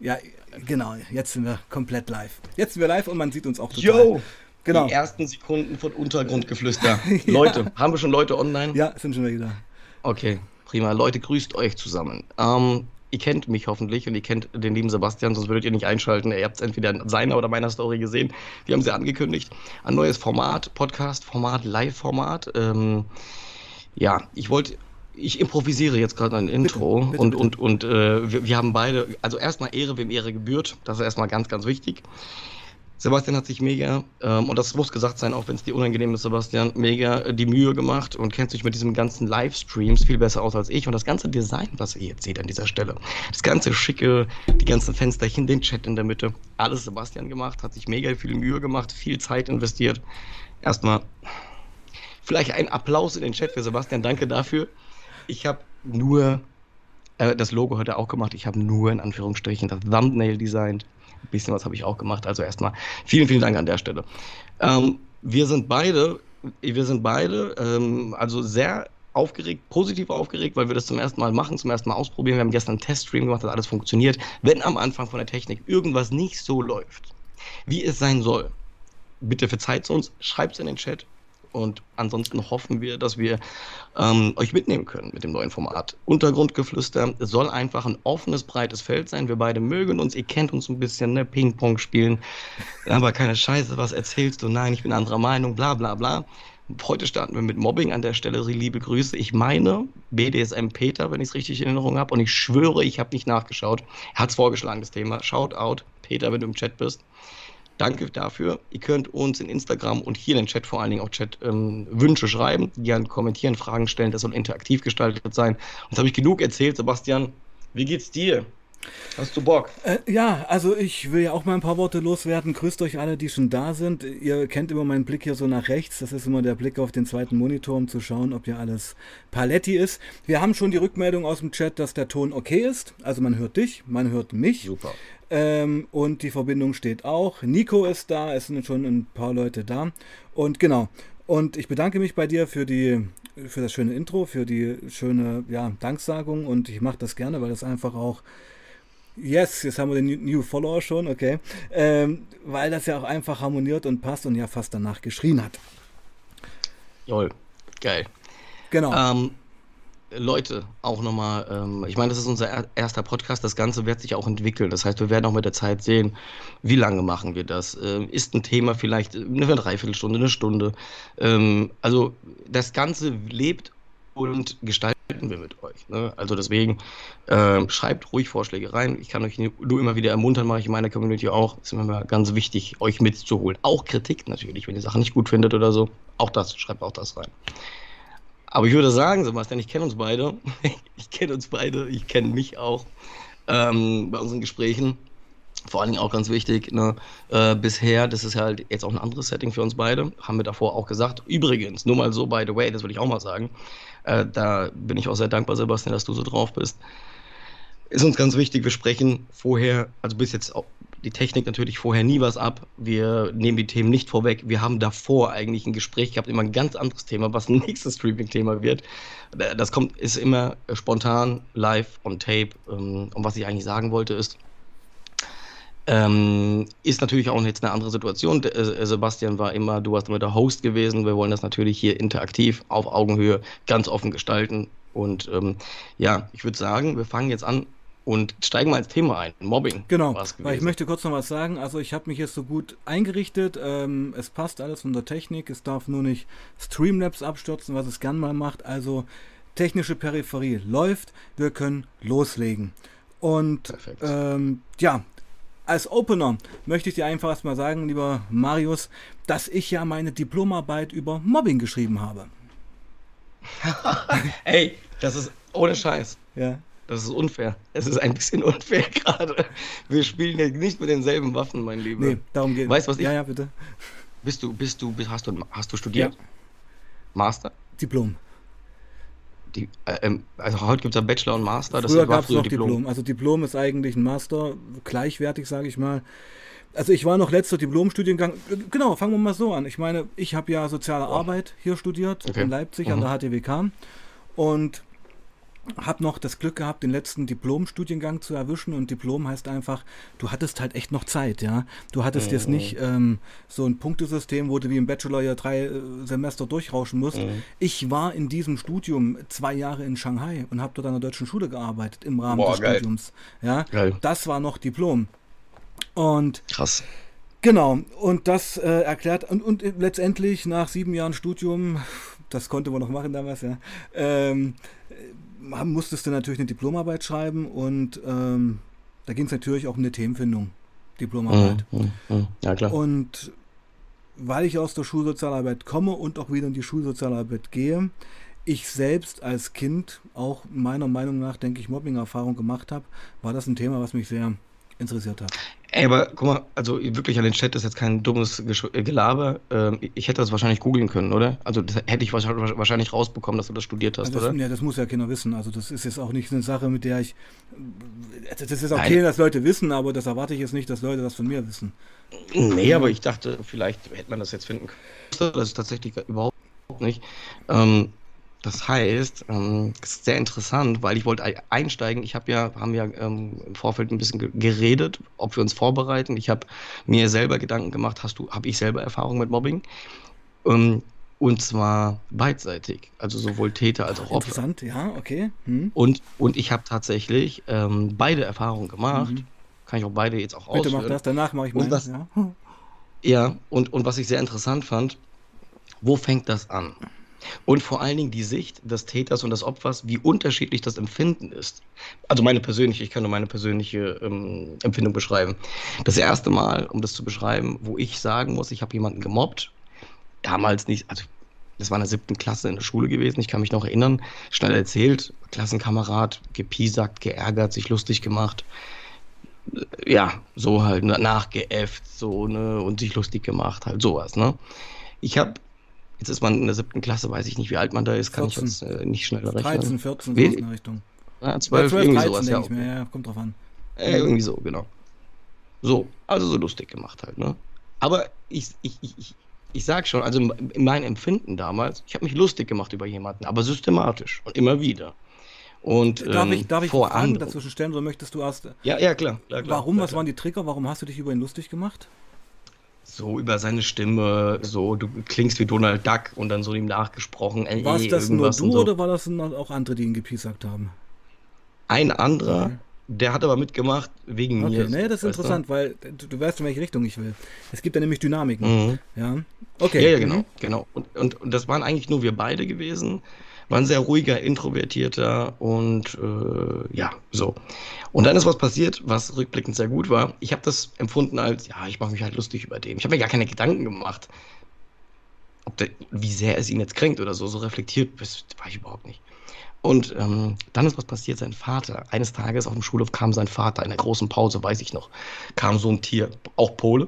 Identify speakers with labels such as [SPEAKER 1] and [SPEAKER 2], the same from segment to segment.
[SPEAKER 1] Ja, genau. Jetzt sind wir komplett live. Jetzt sind wir live und man sieht uns auch
[SPEAKER 2] total. Yo! Genau. Die ersten Sekunden von Untergrundgeflüster. ja. Leute, haben wir schon Leute online?
[SPEAKER 1] Ja, sind schon wieder.
[SPEAKER 2] Okay, prima. Leute, grüßt euch zusammen. Ähm, ihr kennt mich hoffentlich und ihr kennt den lieben Sebastian, sonst würdet ihr nicht einschalten. Ihr habt es entweder in seiner oder meiner Story gesehen. Die haben sie angekündigt. Ein neues Format, Podcast-Format, Live-Format. Ähm, ja, ich wollte ich improvisiere jetzt gerade ein Intro bitte, bitte, und, bitte. und, und äh, wir, wir, haben beide, also erstmal Ehre, wem Ehre gebührt. Das ist erstmal ganz, ganz wichtig. Sebastian hat sich mega, ähm, und das muss gesagt sein, auch wenn es dir unangenehm ist, Sebastian, mega äh, die Mühe gemacht und kennt sich mit diesem ganzen Livestreams viel besser aus als ich. Und das ganze Design, was ihr jetzt seht an dieser Stelle, das ganze Schicke, die ganzen Fensterchen, den Chat in der Mitte, alles Sebastian gemacht, hat sich mega viel Mühe gemacht, viel Zeit investiert. Erstmal vielleicht ein Applaus in den Chat für Sebastian, danke dafür. Ich habe nur, äh, das Logo hat er auch gemacht, ich habe nur in Anführungsstrichen das Thumbnail designt ein bisschen was habe ich auch gemacht. Also erstmal vielen, vielen Dank an der Stelle. Ähm, wir sind beide, wir sind beide ähm, also sehr aufgeregt, positiv aufgeregt, weil wir das zum ersten Mal machen, zum ersten Mal ausprobieren. Wir haben gestern einen Teststream gemacht, hat alles funktioniert. Wenn am Anfang von der Technik irgendwas nicht so läuft, wie es sein soll, bitte verzeiht es uns, schreibt es in den Chat, und ansonsten hoffen wir, dass wir ähm, euch mitnehmen können mit dem neuen Format. Untergrundgeflüster soll einfach ein offenes, breites Feld sein. Wir beide mögen uns, ihr kennt uns ein bisschen, ne? Ping-Pong spielen. Aber keine Scheiße, was erzählst du? Nein, ich bin anderer Meinung, bla bla bla. Heute starten wir mit Mobbing an der Stelle. Liebe Grüße. Ich meine BDSM Peter, wenn ich es richtig in Erinnerung habe. Und ich schwöre, ich habe nicht nachgeschaut. Er hat es vorgeschlagen, das Thema. Shout out, Peter, wenn du im Chat bist. Danke dafür. Ihr könnt uns in Instagram und hier in den Chat vor allen Dingen auch Chat ähm, Wünsche schreiben, gerne kommentieren, Fragen stellen. Das soll interaktiv gestaltet sein. Und jetzt habe ich genug erzählt, Sebastian. Wie geht's dir? Hast du Bock?
[SPEAKER 1] Äh, ja, also ich will ja auch mal ein paar Worte loswerden. Grüßt euch alle, die schon da sind. Ihr kennt immer meinen Blick hier so nach rechts. Das ist immer der Blick auf den zweiten Monitor, um zu schauen, ob hier alles paletti ist. Wir haben schon die Rückmeldung aus dem Chat, dass der Ton okay ist. Also man hört dich, man hört mich.
[SPEAKER 2] Super.
[SPEAKER 1] Ähm, und die Verbindung steht auch. Nico ist da, es sind schon ein paar Leute da. Und genau. Und ich bedanke mich bei dir für die für das schöne Intro, für die schöne ja, Danksagung und ich mache das gerne, weil das einfach auch Yes, jetzt haben wir den New Follower schon, okay. Ähm, weil das ja auch einfach harmoniert und passt und ja fast danach geschrien hat.
[SPEAKER 2] Jawohl, geil.
[SPEAKER 1] Genau.
[SPEAKER 2] Ähm, Leute, auch nochmal, ähm, ich meine, das ist unser erster Podcast, das Ganze wird sich auch entwickeln. Das heißt, wir werden auch mit der Zeit sehen, wie lange machen wir das. Ähm, ist ein Thema vielleicht eine Dreiviertelstunde, eine Stunde. Ähm, also das Ganze lebt und gestaltet wir mit euch. Ne? Also deswegen äh, schreibt ruhig Vorschläge rein. Ich kann euch nur immer wieder ermuntern, mache ich in meiner Community auch. Ist immer ganz wichtig, euch mitzuholen. Auch Kritik natürlich, wenn ihr Sachen nicht gut findet oder so. Auch das, schreibt auch das rein. Aber ich würde sagen, Sebastian, ich kenne uns beide. ich kenne uns beide, ich kenne mich auch ähm, bei unseren Gesprächen. Vor allen Dingen auch ganz wichtig, ne, äh, bisher, das ist halt jetzt auch ein anderes Setting für uns beide, haben wir davor auch gesagt. Übrigens, nur mal so, by the way, das will ich auch mal sagen, äh, da bin ich auch sehr dankbar, Sebastian, dass du so drauf bist. Ist uns ganz wichtig, wir sprechen vorher, also bis jetzt auch die Technik natürlich vorher nie was ab. Wir nehmen die Themen nicht vorweg. Wir haben davor eigentlich ein Gespräch gehabt, immer ein ganz anderes Thema, was nächstes Streaming-Thema wird. Äh, das kommt, ist immer spontan, live, on tape. Ähm, und was ich eigentlich sagen wollte ist, ähm, ist natürlich auch jetzt eine andere Situation. Äh, Sebastian war immer, du warst immer der Host gewesen. Wir wollen das natürlich hier interaktiv, auf Augenhöhe, ganz offen gestalten. Und ähm, ja, ich würde sagen, wir fangen jetzt an und steigen mal ins Thema ein. Mobbing.
[SPEAKER 1] Genau, weil ich möchte kurz noch was sagen. Also ich habe mich jetzt so gut eingerichtet. Ähm, es passt alles von der Technik. Es darf nur nicht Streamlabs abstürzen, was es gern mal macht. Also technische Peripherie läuft. Wir können loslegen. Und ähm, ja, als Opener möchte ich dir einfach erstmal sagen, lieber Marius, dass ich ja meine Diplomarbeit über Mobbing geschrieben habe.
[SPEAKER 2] Ey, das ist ohne Scheiß.
[SPEAKER 1] Ja.
[SPEAKER 2] Das ist unfair. Es ist ein bisschen unfair gerade. Wir spielen ja nicht mit denselben Waffen, mein Lieber. Nee,
[SPEAKER 1] darum geht
[SPEAKER 2] Weißt du, was ich.
[SPEAKER 1] Ja, ja, bitte.
[SPEAKER 2] Bist du, bist du, hast du, hast du studiert? Ja. Master?
[SPEAKER 1] Diplom.
[SPEAKER 2] Die, äh, ähm, also heute gibt es ja Bachelor und Master.
[SPEAKER 1] Das früher gab es noch Diplom. Diplom. Also Diplom ist eigentlich ein Master, gleichwertig, sage ich mal. Also ich war noch letzter Diplomstudiengang. Genau, fangen wir mal so an. Ich meine, ich habe ja soziale. Arbeit hier studiert okay. in Leipzig mhm. an der HTWK. Und habe noch das Glück gehabt, den letzten Diplom-Studiengang zu erwischen und Diplom heißt einfach, du hattest halt echt noch Zeit, ja. Du hattest mhm. jetzt nicht ähm, so ein Punktesystem, wo du wie im Bachelor ja drei äh, Semester durchrauschen musst. Mhm. Ich war in diesem Studium zwei Jahre in Shanghai und habe dort an der deutschen Schule gearbeitet im Rahmen Boah, des geil. Studiums. Ja, geil. das war noch Diplom. Und
[SPEAKER 2] krass.
[SPEAKER 1] Genau, und das äh, erklärt, und, und letztendlich nach sieben Jahren Studium, das konnte man noch machen damals, ja, ähm, musstest du natürlich eine Diplomarbeit schreiben und ähm, da ging es natürlich auch um eine Themenfindung. Diplomarbeit. Mhm, mhm, mhm, ja, klar. Und weil ich aus der Schulsozialarbeit komme und auch wieder in die Schulsozialarbeit gehe, ich selbst als Kind auch meiner Meinung nach, denke ich, Mobbing-Erfahrung gemacht habe, war das ein Thema, was mich sehr interessiert hat.
[SPEAKER 2] Ey, aber guck mal, also wirklich an den Chat ist jetzt kein dummes äh, Gelaber. Ähm, ich hätte das wahrscheinlich googeln können, oder? Also das hätte ich wahrscheinlich rausbekommen, dass du das studiert hast,
[SPEAKER 1] das,
[SPEAKER 2] oder?
[SPEAKER 1] Ja, das muss ja keiner wissen. Also das ist jetzt auch nicht eine Sache, mit der ich. Das ist okay, Nein. dass Leute wissen, aber das erwarte ich jetzt nicht, dass Leute das von mir wissen.
[SPEAKER 2] Nee, aber ich dachte, vielleicht hätte man das jetzt finden können. Das ist tatsächlich überhaupt nicht. Ähm, das heißt, ähm, das ist sehr interessant, weil ich wollte einsteigen. Ich habe ja, haben ja ähm, im Vorfeld ein bisschen geredet, ob wir uns vorbereiten. Ich habe mir selber Gedanken gemacht, hast du, habe ich selber Erfahrung mit Mobbing? Ähm, und zwar beidseitig, also sowohl Täter als auch
[SPEAKER 1] Opfer. Interessant, ja, okay.
[SPEAKER 2] Hm. Und, und ich habe tatsächlich ähm, beide Erfahrungen gemacht. Mhm. Kann ich auch beide jetzt auch
[SPEAKER 1] ausführen. Bitte mach das, danach mache ich
[SPEAKER 2] mal. Ja, ja und, und was ich sehr interessant fand, wo fängt das an? Und vor allen Dingen die Sicht des Täters und des Opfers, wie unterschiedlich das Empfinden ist. Also meine persönliche, ich kann nur meine persönliche ähm, Empfindung beschreiben. Das erste Mal, um das zu beschreiben, wo ich sagen muss, ich habe jemanden gemobbt, damals nicht, also das war in der siebten Klasse in der Schule gewesen, ich kann mich noch erinnern, schnell erzählt, Klassenkamerad, gepiesackt, geärgert, sich lustig gemacht. Ja, so halt, nachgeäfft, so, ne, und sich lustig gemacht, halt sowas, ne. Ich habe Jetzt ist man in der siebten Klasse, weiß ich nicht, wie alt man da ist, kann 14. ich jetzt äh, nicht schneller rechnen.
[SPEAKER 1] 13, 14, so in der Richtung.
[SPEAKER 2] Ja, 12, 12 irgendwie 13, sowas, ja.
[SPEAKER 1] Okay. Mehr, ja. Kommt drauf an.
[SPEAKER 2] Äh, irgendwie so, genau. So, also so lustig gemacht halt, ne? Aber ich, ich, ich, ich, ich sag schon, also in meinem Empfinden damals, ich habe mich lustig gemacht über jemanden, aber systematisch und immer wieder. Und,
[SPEAKER 1] darf ich, ähm, darf ich vor Fragen dazwischen stellen, so möchtest du erst.
[SPEAKER 2] Ja, ja, klar. klar,
[SPEAKER 1] klar warum,
[SPEAKER 2] klar,
[SPEAKER 1] was waren die Trigger? Warum hast du dich über ihn lustig gemacht?
[SPEAKER 2] So über seine Stimme, so du klingst wie Donald Duck und dann so ihm nachgesprochen.
[SPEAKER 1] Äh, war es das nur du so. oder war das auch andere, die ihn gepiesackt haben?
[SPEAKER 2] Ein anderer, okay. der hat aber mitgemacht wegen
[SPEAKER 1] okay, mir. Nee, das ist interessant, du? weil du, du, weißt, in welche Richtung ich will. Es gibt ja nämlich Dynamiken. Mhm. Ja,
[SPEAKER 2] okay. Ja, ja genau, mhm. genau. Und, und, und das waren eigentlich nur wir beide gewesen war ein sehr ruhiger, introvertierter und äh, ja, so. Und dann ist was passiert, was rückblickend sehr gut war. Ich habe das empfunden als, ja, ich mache mich halt lustig über den. Ich habe mir gar keine Gedanken gemacht, ob der, wie sehr es ihn jetzt kränkt oder so. So reflektiert das war ich überhaupt nicht. Und ähm, dann ist was passiert, sein Vater. Eines Tages auf dem Schulhof kam sein Vater in der großen Pause, weiß ich noch, kam so ein Tier, auch Pole,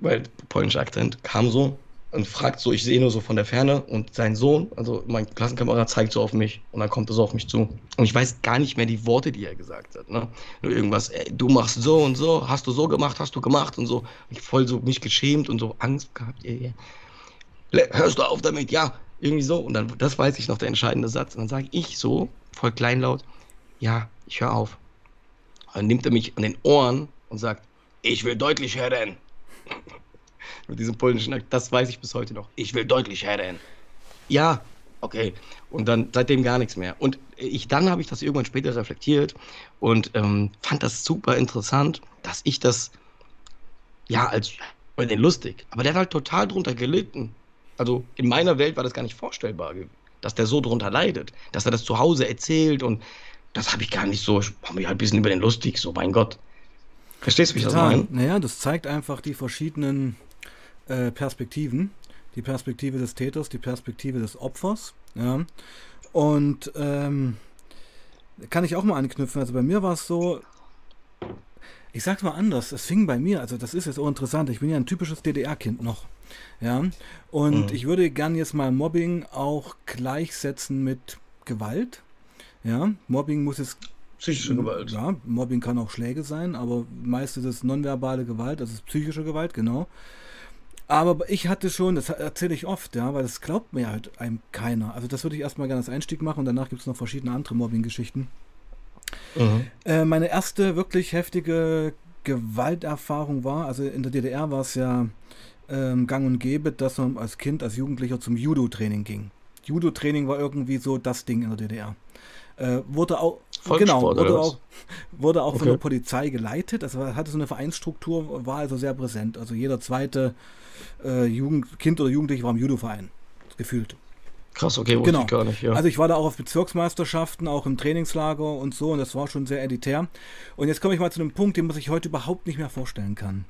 [SPEAKER 2] weil polnischer Akzent, kam so und fragt so, ich sehe nur so von der Ferne und sein Sohn, also mein Klassenkamerad, zeigt so auf mich und dann kommt er so auf mich zu. Und ich weiß gar nicht mehr die Worte, die er gesagt hat. Ne? Nur irgendwas, ey, du machst so und so, hast du so gemacht, hast du gemacht und so. Ich voll so mich geschämt und so Angst gehabt. Ey, ey. Hörst du auf damit? Ja, irgendwie so. Und dann, das weiß ich noch, der entscheidende Satz. Und dann sage ich so, voll kleinlaut, ja, ich höre auf. Und dann nimmt er mich an den Ohren und sagt, ich will deutlich hören mit diesem polnischen Akt, das weiß ich bis heute noch. Ich will deutlich herren. Ja, okay. Und dann seitdem gar nichts mehr. Und ich dann habe ich das irgendwann später reflektiert und ähm, fand das super interessant, dass ich das ja als den lustig, aber der hat halt total drunter gelitten. Also in meiner Welt war das gar nicht vorstellbar, dass der so drunter leidet, dass er das zu Hause erzählt und das habe ich gar nicht so, ich habe mich halt ein bisschen über den lustig, so mein Gott. Verstehst du, wie ich das meine?
[SPEAKER 1] Naja, das zeigt einfach die verschiedenen äh, Perspektiven. Die Perspektive des Täters, die Perspektive des Opfers. Ja. Und ähm, kann ich auch mal anknüpfen. Also bei mir war es so, ich sag's mal anders, es fing bei mir, also das ist jetzt auch interessant, ich bin ja ein typisches DDR-Kind noch. Ja. Und mhm. ich würde gern jetzt mal Mobbing auch gleichsetzen mit Gewalt. Ja, Mobbing muss es
[SPEAKER 2] Psychische Gewalt.
[SPEAKER 1] Ja, Mobbing kann auch Schläge sein, aber meist ist es nonverbale Gewalt, das ist psychische Gewalt, genau. Aber ich hatte schon, das erzähle ich oft, ja, weil das glaubt mir halt einem keiner. Also das würde ich erstmal gerne als Einstieg machen und danach gibt es noch verschiedene andere Mobbing-Geschichten. Mhm. Äh, meine erste wirklich heftige Gewalterfahrung war, also in der DDR war es ja ähm, gang und gäbe, dass man als Kind, als Jugendlicher zum Judo-Training ging. Judo-Training war irgendwie so das Ding in der DDR. Äh, wurde auch, genau, wurde auch, wurde auch okay. von der Polizei geleitet. Also hatte so eine Vereinsstruktur, war also sehr präsent. Also jeder zweite äh, Jugend, Kind oder Jugendliche war im Judo-Verein. Gefühlt.
[SPEAKER 2] Krass, okay, wusste
[SPEAKER 1] genau.
[SPEAKER 2] ich gar nicht, ja.
[SPEAKER 1] Also ich war da auch auf Bezirksmeisterschaften, auch im Trainingslager und so und das war schon sehr editär. Und jetzt komme ich mal zu einem Punkt, den man sich heute überhaupt nicht mehr vorstellen kann.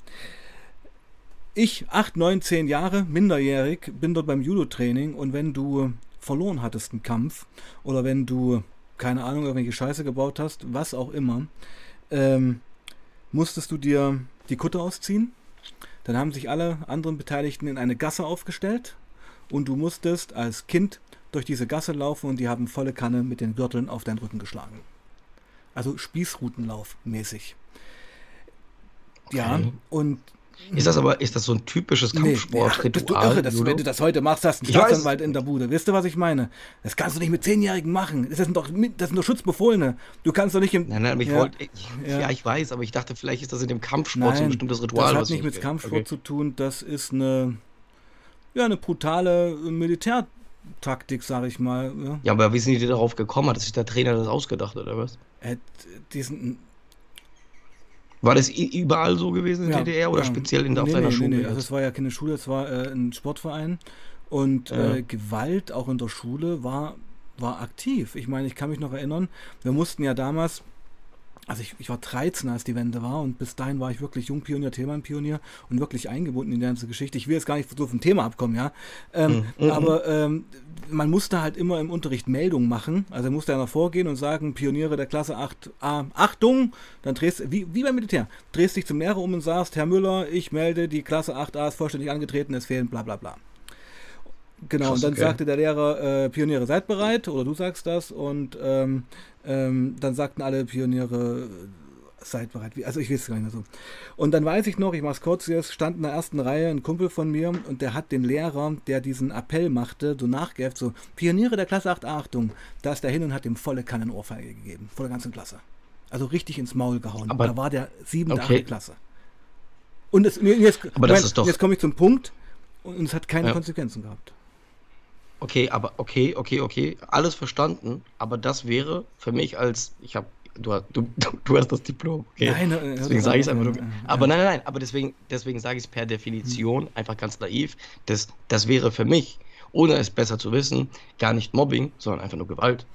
[SPEAKER 1] Ich, 8, 9, 10 Jahre, minderjährig, bin dort beim Judo-Training und wenn du verloren hattest einen Kampf oder wenn du, keine Ahnung, irgendwelche Scheiße gebaut hast, was auch immer, ähm, musstest du dir die Kutte ausziehen. Dann haben sich alle anderen Beteiligten in eine Gasse aufgestellt und du musstest als Kind durch diese Gasse laufen und die haben volle Kanne mit den Gürteln auf deinen Rücken geschlagen. Also Spießrutenlauf mäßig. Okay. Ja, und
[SPEAKER 2] ist das aber, ist das so ein typisches Kampfsportritual?
[SPEAKER 1] Nee, ja, wenn du das heute machst, hast du einen Staatsanwalt in der Bude. Wisst ihr, was ich meine? Das kannst du nicht mit Zehnjährigen machen. Das sind doch, das sind doch Schutzbefohlene. Du kannst doch nicht im.
[SPEAKER 2] Nein, nein, aber ich ja. Ja. ja. ich weiß, aber ich dachte, vielleicht ist das in dem Kampfsport nein, so ein bestimmtes Ritual.
[SPEAKER 1] Das hat nicht mit Kampfsport okay. zu tun. Das ist eine, ja, eine brutale Militärtaktik, sag ich mal.
[SPEAKER 2] Ja. ja, aber wie sind die darauf gekommen? Hat sich der Trainer das ausgedacht, oder was?
[SPEAKER 1] Äh, diesen,
[SPEAKER 2] war das überall so gewesen in der ja, DDR oder ja. speziell in, auf nee, deiner nee, Schule? Nee,
[SPEAKER 1] also es war ja keine Schule, es war äh, ein Sportverein und ja. äh, Gewalt auch in der Schule war, war aktiv. Ich meine, ich kann mich noch erinnern, wir mussten ja damals also ich, ich war 13, als die Wende war und bis dahin war ich wirklich Jungpionier, Themenpionier und wirklich eingebunden in die ganze Geschichte. Ich will jetzt gar nicht so vom Thema abkommen, ja. Ähm, mhm. Aber ähm, man musste halt immer im Unterricht Meldungen machen. Also musste einer vorgehen und sagen, Pioniere der Klasse 8a, Achtung, dann drehst du, wie, wie beim Militär, drehst dich zum Lehrer um und sagst, Herr Müller, ich melde, die Klasse 8a ist vollständig angetreten, es fehlen bla bla bla. Genau, Krass, und dann okay. sagte der Lehrer, äh, Pioniere, seid bereit, oder du sagst das, und ähm, ähm, dann sagten alle Pioniere, seid bereit. Also ich weiß es gar nicht mehr so. Und dann weiß ich noch, ich mach's kurz jetzt, stand in der ersten Reihe ein Kumpel von mir und der hat den Lehrer, der diesen Appell machte, so nachgeäfft, so, Pioniere der Klasse 8, Achtung, da ist der hin und hat ihm volle Kannenohrfeige gegeben, vor der ganzen Klasse. Also richtig ins Maul gehauen. Aber, da war der siebente, okay. achte Klasse. Und es, jetzt, jetzt komme ich zum Punkt und es hat keine ja. Konsequenzen gehabt.
[SPEAKER 2] Okay, aber okay, okay, okay, alles verstanden, aber das wäre für mich als, ich habe, du, du, du hast das Diplom, okay? Nein, nein deswegen sage ich es einfach nur. Aber nein, nein, nein, aber deswegen, deswegen sage ich es per Definition, einfach ganz naiv, das, das wäre für mich, ohne es besser zu wissen, gar nicht Mobbing, sondern einfach nur Gewalt.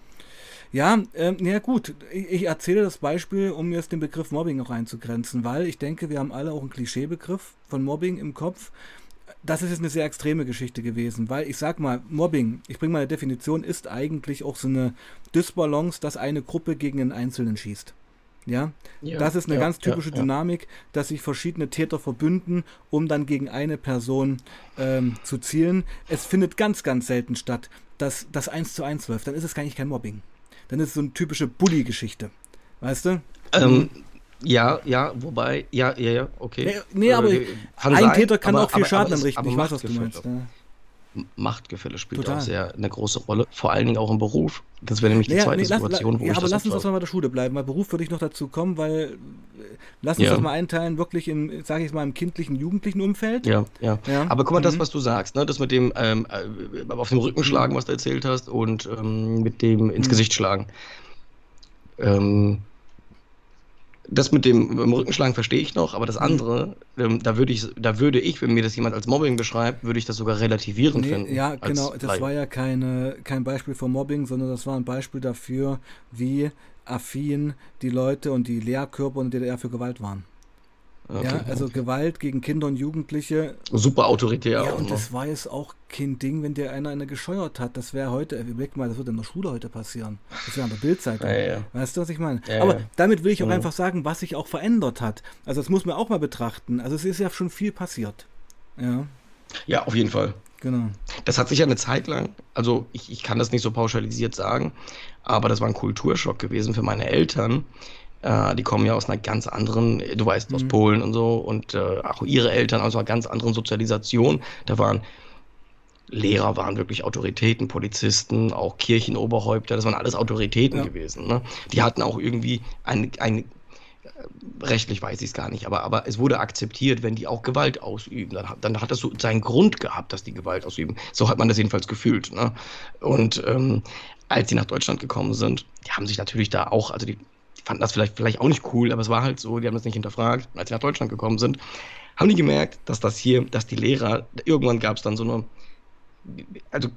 [SPEAKER 1] Ja, ähm, ja gut, ich, ich, erzähle das Beispiel, um jetzt den Begriff Mobbing noch einzugrenzen, weil ich denke, wir haben alle auch einen Klischeebegriff von Mobbing im Kopf das ist jetzt eine sehr extreme Geschichte gewesen, weil ich sag mal, Mobbing, ich bringe mal eine Definition, ist eigentlich auch so eine Dysbalance, dass eine Gruppe gegen einen Einzelnen schießt. Ja, ja das ist eine ja, ganz typische ja, Dynamik, dass sich verschiedene Täter verbünden, um dann gegen eine Person ähm, zu zielen. Es findet ganz, ganz selten statt, dass das eins zu eins läuft. Dann ist es gar nicht kein Mobbing. Dann ist es so eine typische Bully-Geschichte. Weißt du?
[SPEAKER 2] Ähm, ja, ja, wobei, ja, ja, ja, okay.
[SPEAKER 1] Nee, nee aber äh, ein sein, Täter kann aber, auch viel aber, Schaden aber anrichten. Ich weiß, was du meinst. Ja.
[SPEAKER 2] Machtgefälle spielt Total. auch sehr eine große Rolle, vor allen Dingen auch im Beruf. Das wäre nämlich die zweite nee, Situation,
[SPEAKER 1] lass, wo ja, ich aber lass uns das mal bei der Schule bleiben. Bei Beruf würde ich noch dazu kommen, weil äh, lass uns ja. das mal einteilen, wirklich im, sage ich mal, im kindlichen, jugendlichen Umfeld.
[SPEAKER 2] Ja, ja. ja. Aber guck mal, mhm. das, was du sagst, ne, das mit dem ähm, äh, auf dem Rücken schlagen, was du erzählt hast, und ähm, mit dem ins mhm. Gesicht schlagen. Ähm, das mit dem Rückenschlagen verstehe ich noch, aber das mhm. andere, ähm, da würde ich, da würde ich, wenn mir das jemand als Mobbing beschreibt, würde ich das sogar relativierend nee, finden.
[SPEAKER 1] Ja, genau, das Leid. war ja keine, kein Beispiel von Mobbing, sondern das war ein Beispiel dafür, wie affin die Leute und die Lehrkörper in der DDR für Gewalt waren. Okay, ja, also. Gewalt gegen Kinder und Jugendliche.
[SPEAKER 2] Super autoritär.
[SPEAKER 1] Ja, und ne? das war jetzt auch kein Ding, wenn dir einer eine gescheuert hat. Das wäre heute, überleg mal, das wird in der Schule heute passieren. Das wäre an der Bildzeitung. Ja, ja. Weißt du, was ich meine? Ja, Aber damit will ich auch mhm. einfach sagen, was sich auch verändert hat. Also das muss man auch mal betrachten. Also es ist ja schon viel passiert. Ja.
[SPEAKER 2] Ja, auf jeden Fall.
[SPEAKER 1] Genau.
[SPEAKER 2] Das hat sich ja eine Zeit lang, also ich, ich kann das nicht so pauschalisiert sagen, aber das war ein Kulturschock gewesen für meine Eltern, Äh, die kommen ja aus einer ganz anderen, du weißt, aus mhm. Polen und so und äh, auch ihre Eltern aus einer ganz anderen Sozialisation. Da waren Lehrer waren wirklich Autoritäten, Polizisten, auch Kirchenoberhäupter, das waren alles Autoritäten ja. gewesen. Ne? Die hatten auch irgendwie ein, ein rechtlich weiß ich es gar nicht, aber, aber es wurde akzeptiert, wenn die auch Gewalt ausüben. Dann, dann hat das so seinen Grund gehabt, dass die Gewalt ausüben. So hat man das jedenfalls gefühlt. Ne? Und ähm, als sie nach Deutschland gekommen sind, die haben sich natürlich da auch, also die fanden das vielleicht, vielleicht auch nicht cool, aber es war halt so, die haben das nicht hinterfragt. Als sie nach Deutschland gekommen sind, haben die gemerkt, dass das hier, dass die Lehrer, irgendwann gab es dann so eine, also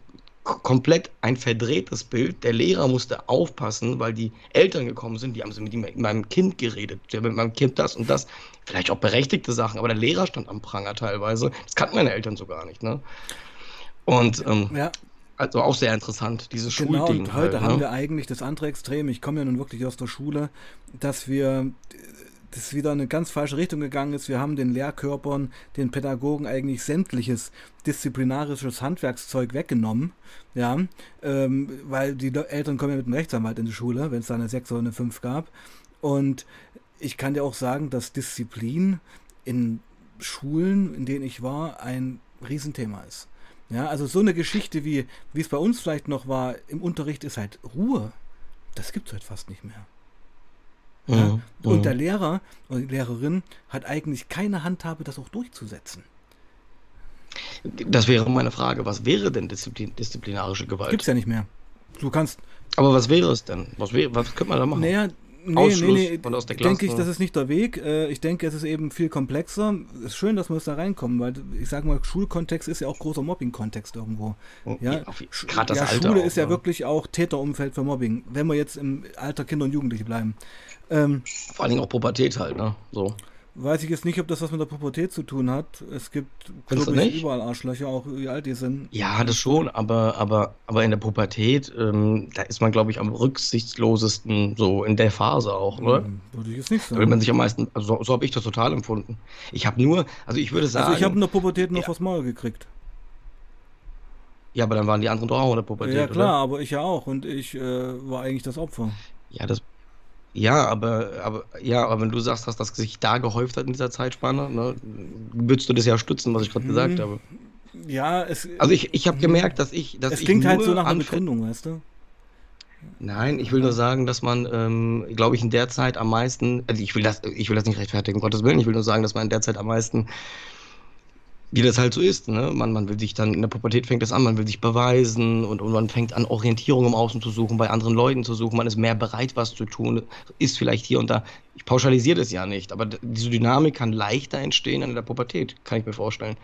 [SPEAKER 2] komplett ein verdrehtes Bild. Der Lehrer musste aufpassen, weil die Eltern gekommen sind, die haben mit, mit meinem Kind geredet, der mit meinem Kind das und das, vielleicht auch berechtigte Sachen, aber der Lehrer stand am Pranger teilweise. Das kannten meine Eltern so gar nicht, ne? Und ähm, ja. Also auch sehr interessant, dieses genau, Schulding.
[SPEAKER 1] Und heute halt, haben ne? wir eigentlich das andere Extrem. Ich komme ja nun wirklich aus der Schule, dass wir das wieder eine ganz falsche Richtung gegangen ist. Wir haben den Lehrkörpern, den Pädagogen eigentlich sämtliches disziplinarisches Handwerkszeug weggenommen. Ja, ähm, weil die Eltern kommen ja mit einem Rechtsanwalt in die Schule, wenn es da eine 6 oder eine 5 gab. Und ich kann dir auch sagen, dass Disziplin in Schulen, in denen ich war, ein Riesenthema ist. Ja, also so eine Geschichte, wie, wie es bei uns vielleicht noch war, im Unterricht ist halt Ruhe. Das gibt es heute fast nicht mehr. Ja? Mhm. Und mhm. der Lehrer oder die Lehrerin hat eigentlich keine Handhabe, das auch durchzusetzen.
[SPEAKER 2] Das wäre meine Frage. Was wäre denn Disziplin disziplinarische Gewalt?
[SPEAKER 1] Gibt es ja nicht mehr. Du kannst.
[SPEAKER 2] Aber was wäre es denn? Was, was könnte man da machen?
[SPEAKER 1] Naja, nee, Ausschluss nee, nee. aus der Klasse. Denke ich, das ist nicht der Weg. Äh, ich denke, es ist eben viel komplexer. Es ist schön, dass wir da reinkommen, weil ich sage mal, Schulkontext ist ja auch großer Mobbing-Kontext irgendwo. Oh, ja, ja gerade das ja, Alter Schule auch, ist ja ne? wirklich auch Täterumfeld für Mobbing, wenn wir jetzt im Alter Kinder und Jugendliche bleiben.
[SPEAKER 2] Ähm, Vor allen Dingen auch Pubertät halt, ne? So.
[SPEAKER 1] Weiß ich jetzt nicht, ob das was mit der Pubertät zu tun hat. Es gibt glaube ich, überall Arschlöcher, auch wie alt die sind.
[SPEAKER 2] Ja, das schon, aber, aber, aber in der Pubertät, ähm, da ist man, glaube ich, am rücksichtslosesten, so in der Phase auch, oder? Hm, würde ich jetzt nicht sagen. Da will man sich am meisten, also so, so habe ich das total empfunden. Ich habe nur, also ich würde sagen. Also
[SPEAKER 1] ich habe in der Pubertät nur ja. aufs Maul gekriegt.
[SPEAKER 2] Ja, aber dann waren die anderen doch auch in der Pubertät.
[SPEAKER 1] Ja, klar, oder? aber ich ja auch und ich äh, war eigentlich das Opfer.
[SPEAKER 2] Ja, das ja, aber, aber, ja, aber wenn du sagst, dass das sich da gehäuft hat in dieser Zeitspanne, ne, würdest du das ja stützen, was ich gerade hm. gesagt habe.
[SPEAKER 1] Ja, es.
[SPEAKER 2] Also ich, ich habe gemerkt, dass ich. Dass
[SPEAKER 1] es klingt halt so nach einer Begründung, weißt du?
[SPEAKER 2] Nein, ich will nur sagen, dass man, ähm, glaube ich, in der Zeit am meisten, also ich will das, ich will das nicht rechtfertigen, um Gottes Willen, ich will nur sagen, dass man in der Zeit am meisten wie das halt so ist. Ne? Man, man will sich dann, in der Pubertät fängt das an, man will sich beweisen und, und man fängt an, Orientierung im Außen zu suchen, bei anderen Leuten zu suchen, man ist mehr bereit, was zu tun, ist vielleicht hier und da. Ich pauschalisiere das ja nicht, aber diese Dynamik kann leichter entstehen in der Pubertät, kann ich mir vorstellen.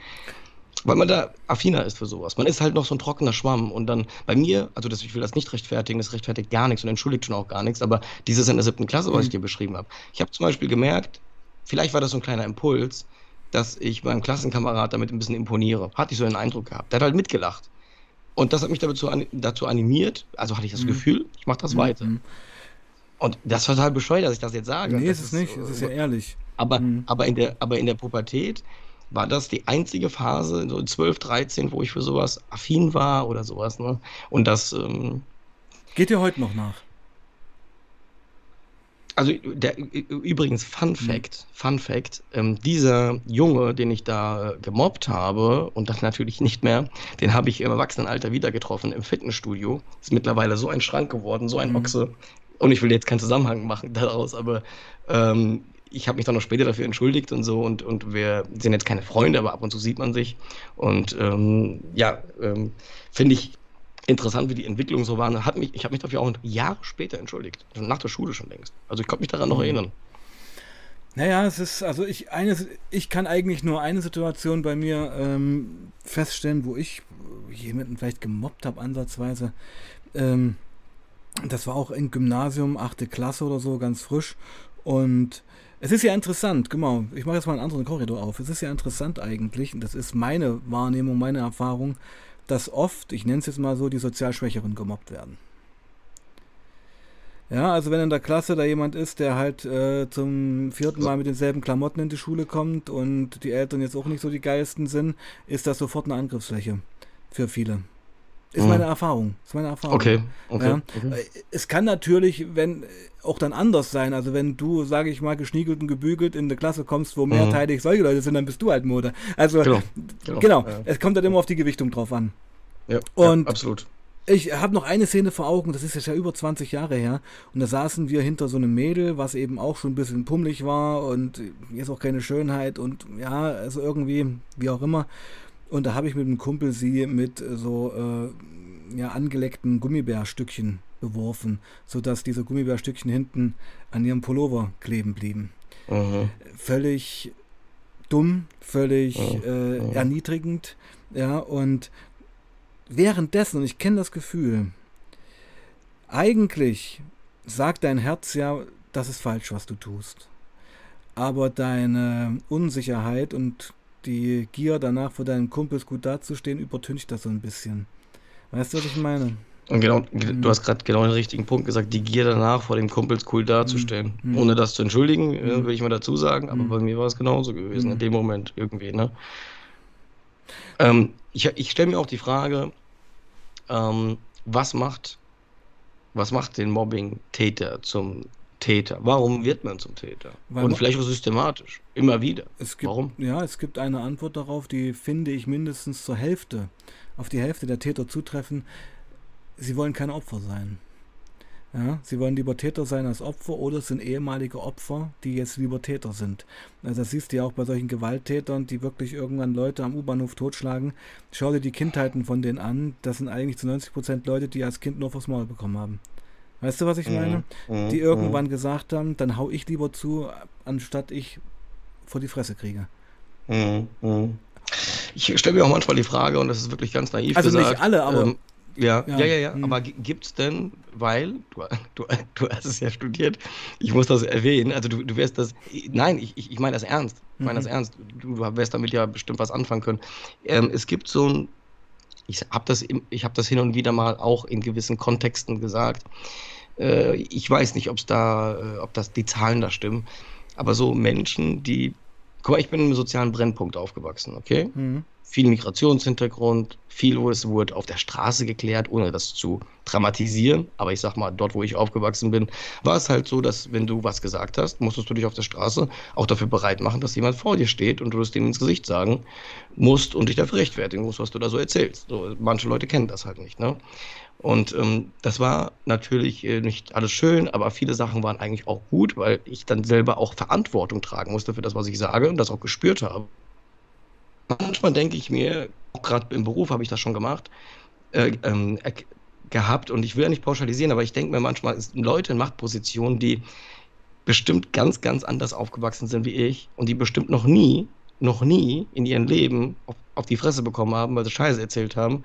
[SPEAKER 2] Weil man da affiner ist für sowas. Man ist halt noch so ein trockener Schwamm. Und dann bei mir, also das, ich will das nicht rechtfertigen, das rechtfertigt gar nichts und entschuldigt schon auch gar nichts, aber dieses in der siebten Klasse, was ich mhm. dir beschrieben habe. Ich habe zum Beispiel gemerkt, vielleicht war das so ein kleiner Impuls, dass ich meinem Klassenkamerad damit ein bisschen imponiere. Hatte ich so einen Eindruck gehabt. Der hat halt mitgelacht. Und das hat mich dazu, dazu animiert, also hatte ich das mhm. Gefühl, ich mache das mhm. weiter. Und das ist total bescheuert, dass ich das jetzt sage.
[SPEAKER 1] Nee,
[SPEAKER 2] das
[SPEAKER 1] ist es nicht, es ist ja ehrlich.
[SPEAKER 2] Aber, mhm. aber, in der, aber in der Pubertät war das die einzige Phase, so 12, 13, wo ich für sowas affin war oder sowas. Ne? Und das. Ähm,
[SPEAKER 1] Geht dir heute noch nach?
[SPEAKER 2] Also der, übrigens Fun mhm. Fact. Fun Fact, ähm, dieser Junge, den ich da gemobbt habe und das natürlich nicht mehr, den habe ich im Erwachsenenalter wieder getroffen im Fitnessstudio. Ist mittlerweile so ein Schrank geworden, so ein mhm. Ochse. Und ich will jetzt keinen Zusammenhang machen daraus, aber ähm, ich habe mich dann noch später dafür entschuldigt und so und, und wir sind jetzt keine Freunde, aber ab und zu sieht man sich. Und ähm, ja, ähm, finde ich interessant, wie die Entwicklung so war. Hat mich, ich habe mich dafür auch Jahre später entschuldigt. Nach der Schule schon längst. Also ich konnte mich daran noch mhm. erinnern.
[SPEAKER 1] Naja, es ist, also ich, eine, ich kann eigentlich nur eine Situation bei mir ähm, feststellen, wo ich jemanden vielleicht gemobbt habe, ansatzweise. Ähm, das war auch im Gymnasium, 8. Klasse oder so, ganz frisch. Und es ist ja interessant, genau. Ich mache jetzt mal einen anderen Korridor auf. Es ist ja interessant eigentlich, und das ist meine Wahrnehmung, meine Erfahrung, dass oft, ich nenne es jetzt mal so, die sozial Schwächeren gemobbt werden. Ja, also wenn in der Klasse da jemand ist, der halt äh, zum vierten Mal mit denselben Klamotten in die Schule kommt und die Eltern jetzt auch nicht so die geilsten sind, ist das sofort eine Angriffsfläche für viele. Ist
[SPEAKER 2] Mhm.
[SPEAKER 1] meine Erfahrung. Ist meine Erfahrung.
[SPEAKER 2] Okay, okay.
[SPEAKER 1] Ja.
[SPEAKER 2] okay.
[SPEAKER 1] Äh, Es kann natürlich, wenn auch dann anders sein. Also wenn du, sage ich mal, geschniegelt und gebügelt in eine Klasse kommst, wo mehrteilig solche Leute sind, dann bist du halt Mode. Also
[SPEAKER 2] Genau,
[SPEAKER 1] genau,
[SPEAKER 2] genau. Ja.
[SPEAKER 1] es kommt dann immer auf die Gewichtung drauf an.
[SPEAKER 2] Ja,
[SPEAKER 1] Und-
[SPEAKER 2] ja, absolut.
[SPEAKER 1] Ich habe noch eine Szene vor Augen, das ist jetzt ja über 20 Jahre her. Und da saßen wir hinter so einem Mädel, was eben auch schon ein bisschen pummelig war und jetzt auch keine Schönheit und ja, also irgendwie, wie auch immer. Und da habe ich mit einem Kumpel sie mit so äh, ja, angeleckten Gummibärstückchen beworfen, sodass diese Gummibärstückchen hinten an ihrem Pullover kleben blieben.
[SPEAKER 2] Mhm.
[SPEAKER 1] Völlig dumm, völlig
[SPEAKER 2] Ja,
[SPEAKER 1] äh,
[SPEAKER 2] ja.
[SPEAKER 1] erniedrigend. Ja, und währenddessen, und ich kenne das Gefühl, eigentlich sagt dein Herz ja, das ist falsch, was du tust. Aber deine Unsicherheit und die Gier danach vor deinen Kumpels gut dazustehen, übertüncht das so ein bisschen. Weißt du, was ich meine?
[SPEAKER 2] Und genau,
[SPEAKER 1] Mhm.
[SPEAKER 2] du hast gerade genau den richtigen Punkt gesagt, die Gier danach vor dem Kumpels cool dazustehen.
[SPEAKER 1] Mhm.
[SPEAKER 2] Ohne das zu entschuldigen, äh,
[SPEAKER 1] Mhm.
[SPEAKER 2] will ich mal dazu sagen, aber
[SPEAKER 1] Mhm.
[SPEAKER 2] bei mir war es genauso gewesen,
[SPEAKER 1] Mhm.
[SPEAKER 2] in dem Moment irgendwie, ne? Ähm, ich ich stelle mir auch die Frage, ähm, was macht, was macht den Mobbing-Täter zum Täter? Warum wird man zum Täter?
[SPEAKER 1] Weil
[SPEAKER 2] Und vielleicht auch systematisch, immer wieder.
[SPEAKER 1] Es gibt,
[SPEAKER 2] Warum?
[SPEAKER 1] Ja, es gibt eine Antwort darauf, die finde ich mindestens zur Hälfte, auf die Hälfte der Täter zutreffen. Sie wollen keine Opfer sein. Ja, sie wollen lieber Täter sein als Opfer oder es sind ehemalige Opfer, die jetzt lieber Täter sind. Also das siehst du ja auch bei solchen Gewalttätern, die wirklich irgendwann Leute am U-Bahnhof totschlagen. Schau dir die Kindheiten von denen an. Das sind eigentlich zu 90% Leute, die als Kind nur aufs Maul bekommen haben. Weißt du, was ich meine?
[SPEAKER 2] Mhm.
[SPEAKER 1] Die irgendwann gesagt haben, dann hau ich lieber zu, anstatt ich vor die Fresse kriege.
[SPEAKER 2] Mhm, mhm. Ich stelle mir auch manchmal die Frage, und das ist wirklich ganz naiv
[SPEAKER 1] Also nicht
[SPEAKER 2] gesagt.
[SPEAKER 1] alle, aber-
[SPEAKER 2] ähm, ja,
[SPEAKER 1] Ja,
[SPEAKER 2] ja, ja, ja.
[SPEAKER 1] mhm.
[SPEAKER 2] Aber gibt es denn, weil, du, du, du hast es ja studiert, ich muss das erwähnen, also du, du wirst das, nein, ich, ich, meine das ernst, ich meine das
[SPEAKER 1] Mhm.
[SPEAKER 2] ernst, du wirst damit ja bestimmt was anfangen können. Ähm, es gibt so ein, ich habe das, hab das hin und wieder mal auch in gewissen Kontexten gesagt. Äh, ich weiß nicht, ob's da, äh, ob das die Zahlen da stimmen, aber so Menschen, die, guck mal, ich bin in einem sozialen Brennpunkt aufgewachsen, okay?
[SPEAKER 1] Mhm.
[SPEAKER 2] viel Migrationshintergrund, viel, wo es wurde auf der Straße geklärt, ohne das zu dramatisieren. Aber ich sag mal, dort, wo ich aufgewachsen bin, war es halt so, dass wenn du was gesagt hast, musstest du dich auf der Straße auch dafür bereit machen, dass jemand vor dir steht und du es dem ins Gesicht sagen musst und dich dafür rechtfertigen musst, was du da so erzählst. So, manche Leute kennen das halt nicht, ne? Und ähm, das war natürlich äh, nicht alles schön, aber viele Sachen waren eigentlich auch gut, weil ich dann selber auch Verantwortung tragen musste für das, was ich sage und das auch gespürt habe. Manchmal denke ich mir, gerade im Beruf habe ich das schon gemacht, äh, ähm, äh, gehabt und ich will ja nicht pauschalisieren, aber ich denke mir manchmal, es sind Leute in Machtpositionen, die bestimmt ganz, ganz anders aufgewachsen sind wie ich und die bestimmt noch nie, noch nie in ihrem Leben auf, auf die Fresse bekommen haben, weil sie Scheiße erzählt haben,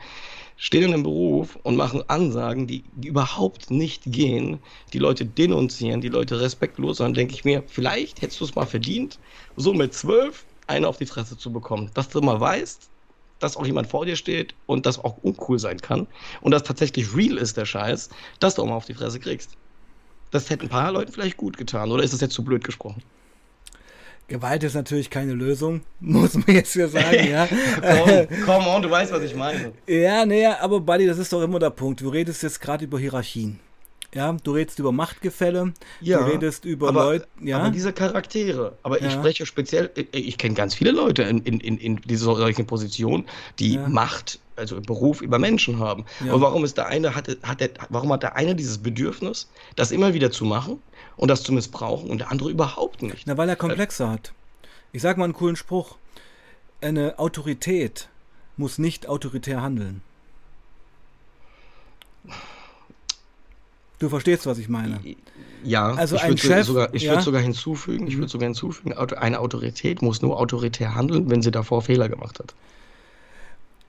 [SPEAKER 2] stehen in einem Beruf und machen Ansagen, die, überhaupt nicht gehen, die Leute denunzieren, die Leute respektlos, dann denke ich mir, vielleicht hättest du es mal verdient, so mit zwölf eine auf die Fresse zu bekommen, dass du mal weißt, dass auch jemand vor dir steht und das auch uncool sein kann und das tatsächlich real ist, der Scheiß, dass du auch mal auf die Fresse kriegst. Das hätte ein paar Leuten vielleicht gut getan, oder ist das jetzt zu blöd gesprochen?
[SPEAKER 1] Gewalt ist natürlich keine Lösung, muss man jetzt hier sagen, ja.
[SPEAKER 2] Komm, come on, du weißt, was ich meine.
[SPEAKER 1] ja, nee, aber Buddy, das ist doch immer der Punkt. Du redest jetzt gerade über Hierarchien. Ja, du redest über Machtgefälle,
[SPEAKER 2] Ja,
[SPEAKER 1] du redest über
[SPEAKER 2] aber,
[SPEAKER 1] Leute, ja.
[SPEAKER 2] aber diese Charaktere, aber ich
[SPEAKER 1] Ja.
[SPEAKER 2] spreche speziell, ich, ich kenne ganz viele Leute in, in, in, in diese solchen Positionen, die
[SPEAKER 1] Ja.
[SPEAKER 2] Macht, also im Beruf über Menschen haben. Aber warum ist der eine, hat, hat der, warum hat der eine dieses Bedürfnis, das immer wieder zu machen und das zu missbrauchen und der andere überhaupt nicht?
[SPEAKER 1] Na, weil er Komplexe hat. Ich sag mal einen coolen Spruch. Eine Autorität muss nicht autoritär handeln. Du verstehst, was ich meine.
[SPEAKER 2] Ja,
[SPEAKER 1] Also
[SPEAKER 2] ich würde
[SPEAKER 1] Chef,
[SPEAKER 2] sogar, ich
[SPEAKER 1] ja.
[SPEAKER 2] würde sogar hinzufügen, ich
[SPEAKER 1] Mhm.
[SPEAKER 2] würde sogar hinzufügen, eine Autorität muss nur autoritär handeln, wenn sie davor Fehler gemacht hat.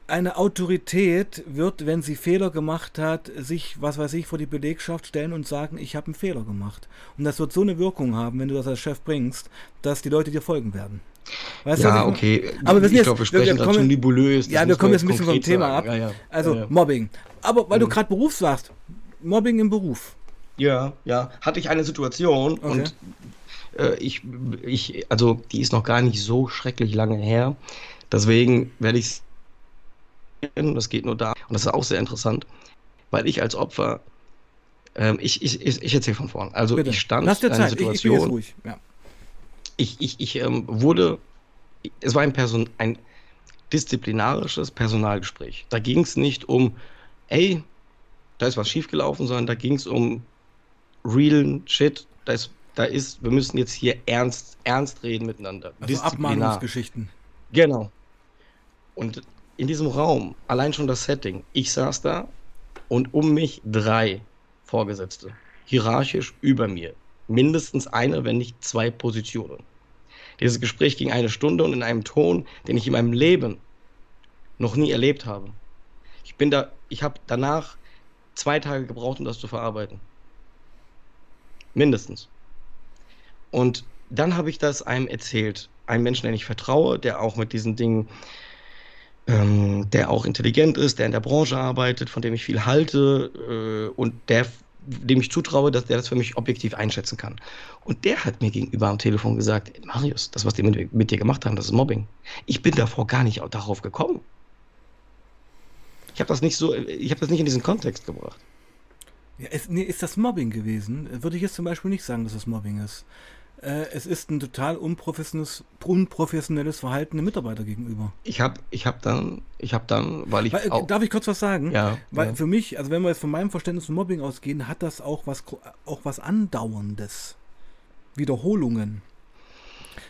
[SPEAKER 1] Eine Autorität wird, wenn sie Fehler gemacht hat, sich, was weiß ich, vor die Belegschaft stellen und sagen, ich habe einen Fehler gemacht. Und das wird so eine Wirkung haben, wenn du das als Chef bringst, dass die Leute dir folgen werden. Weißt
[SPEAKER 2] ja, okay.
[SPEAKER 1] Aber wir sind
[SPEAKER 2] ich
[SPEAKER 1] jetzt-
[SPEAKER 2] glaube, wir sprechen
[SPEAKER 1] wir
[SPEAKER 2] gerade zu
[SPEAKER 1] kommen-
[SPEAKER 2] nebulös.
[SPEAKER 1] Ja, wir kommen jetzt ein bisschen vom Thema
[SPEAKER 2] sagen.
[SPEAKER 1] ab.
[SPEAKER 2] Ja, ja.
[SPEAKER 1] Also
[SPEAKER 2] ja.
[SPEAKER 1] Mobbing. Aber weil du
[SPEAKER 2] Mhm.
[SPEAKER 1] gerade Beruf sagst, Mobbing im Beruf.
[SPEAKER 2] Ja, ja. Hatte ich eine Situation
[SPEAKER 1] Okay.
[SPEAKER 2] und äh, ich, ich, also die ist noch gar nicht so schrecklich lange her. Deswegen werde ich es Das geht nur da. Und das ist auch sehr interessant, weil ich als Opfer, ähm, ich, ich, ich, ich erzähle von vorn. Also
[SPEAKER 1] Bitte.
[SPEAKER 2] ich stand
[SPEAKER 1] Lass dir
[SPEAKER 2] in einer
[SPEAKER 1] Zeit, ich, ich
[SPEAKER 2] Situation,
[SPEAKER 1] ruhig. Ja.
[SPEAKER 2] ich, ich, ich ähm, wurde, es war ein, Person, ein disziplinarisches Personalgespräch. Da ging es nicht um, ey, da ist was schiefgelaufen, sondern da ging es um real Shit. Da ist, da ist, wir müssen jetzt hier ernst, ernst reden miteinander.
[SPEAKER 1] Also. Abmahnungsgeschichten.
[SPEAKER 2] Genau. Und in diesem Raum, allein schon das Setting, ich saß da und um mich drei Vorgesetzte, hierarchisch über mir. Mindestens eine, wenn nicht zwei Positionen. Dieses Gespräch ging eine Stunde und in einem Ton, den ich in meinem Leben noch nie erlebt habe. Ich bin da, ich habe danach zwei Tage gebraucht, um das zu verarbeiten. Mindestens. Und dann habe ich das einem erzählt. Einem Menschen, den ich vertraue, der auch mit diesen Dingen, ähm, der auch intelligent ist, der in der Branche arbeitet, von dem ich viel halte äh, und der, dem ich zutraue, dass der das für mich objektiv einschätzen kann. Und der hat mir gegenüber am Telefon gesagt, Marius, das, was die mit, mit dir gemacht haben, das ist Mobbing. Ich bin davor gar nicht darauf gekommen. Ich habe das nicht so, ich habe das nicht in diesen Kontext gebracht.
[SPEAKER 1] Ja, ist, nee, ist das Mobbing gewesen? Würde ich jetzt zum Beispiel nicht sagen, dass es Mobbing ist. Äh, es ist ein total unprofessionelles, unprofessionelles Verhalten dem Mitarbeiter gegenüber.
[SPEAKER 2] Ich habe ich hab dann, ich habe dann, weil ich
[SPEAKER 1] Weil,
[SPEAKER 2] auch,
[SPEAKER 1] darf ich kurz was sagen?
[SPEAKER 2] ja,
[SPEAKER 1] Weil
[SPEAKER 2] ja.
[SPEAKER 1] für mich, also wenn wir jetzt von meinem Verständnis von Mobbing ausgehen, hat das auch was, auch was Andauerndes. Wiederholungen.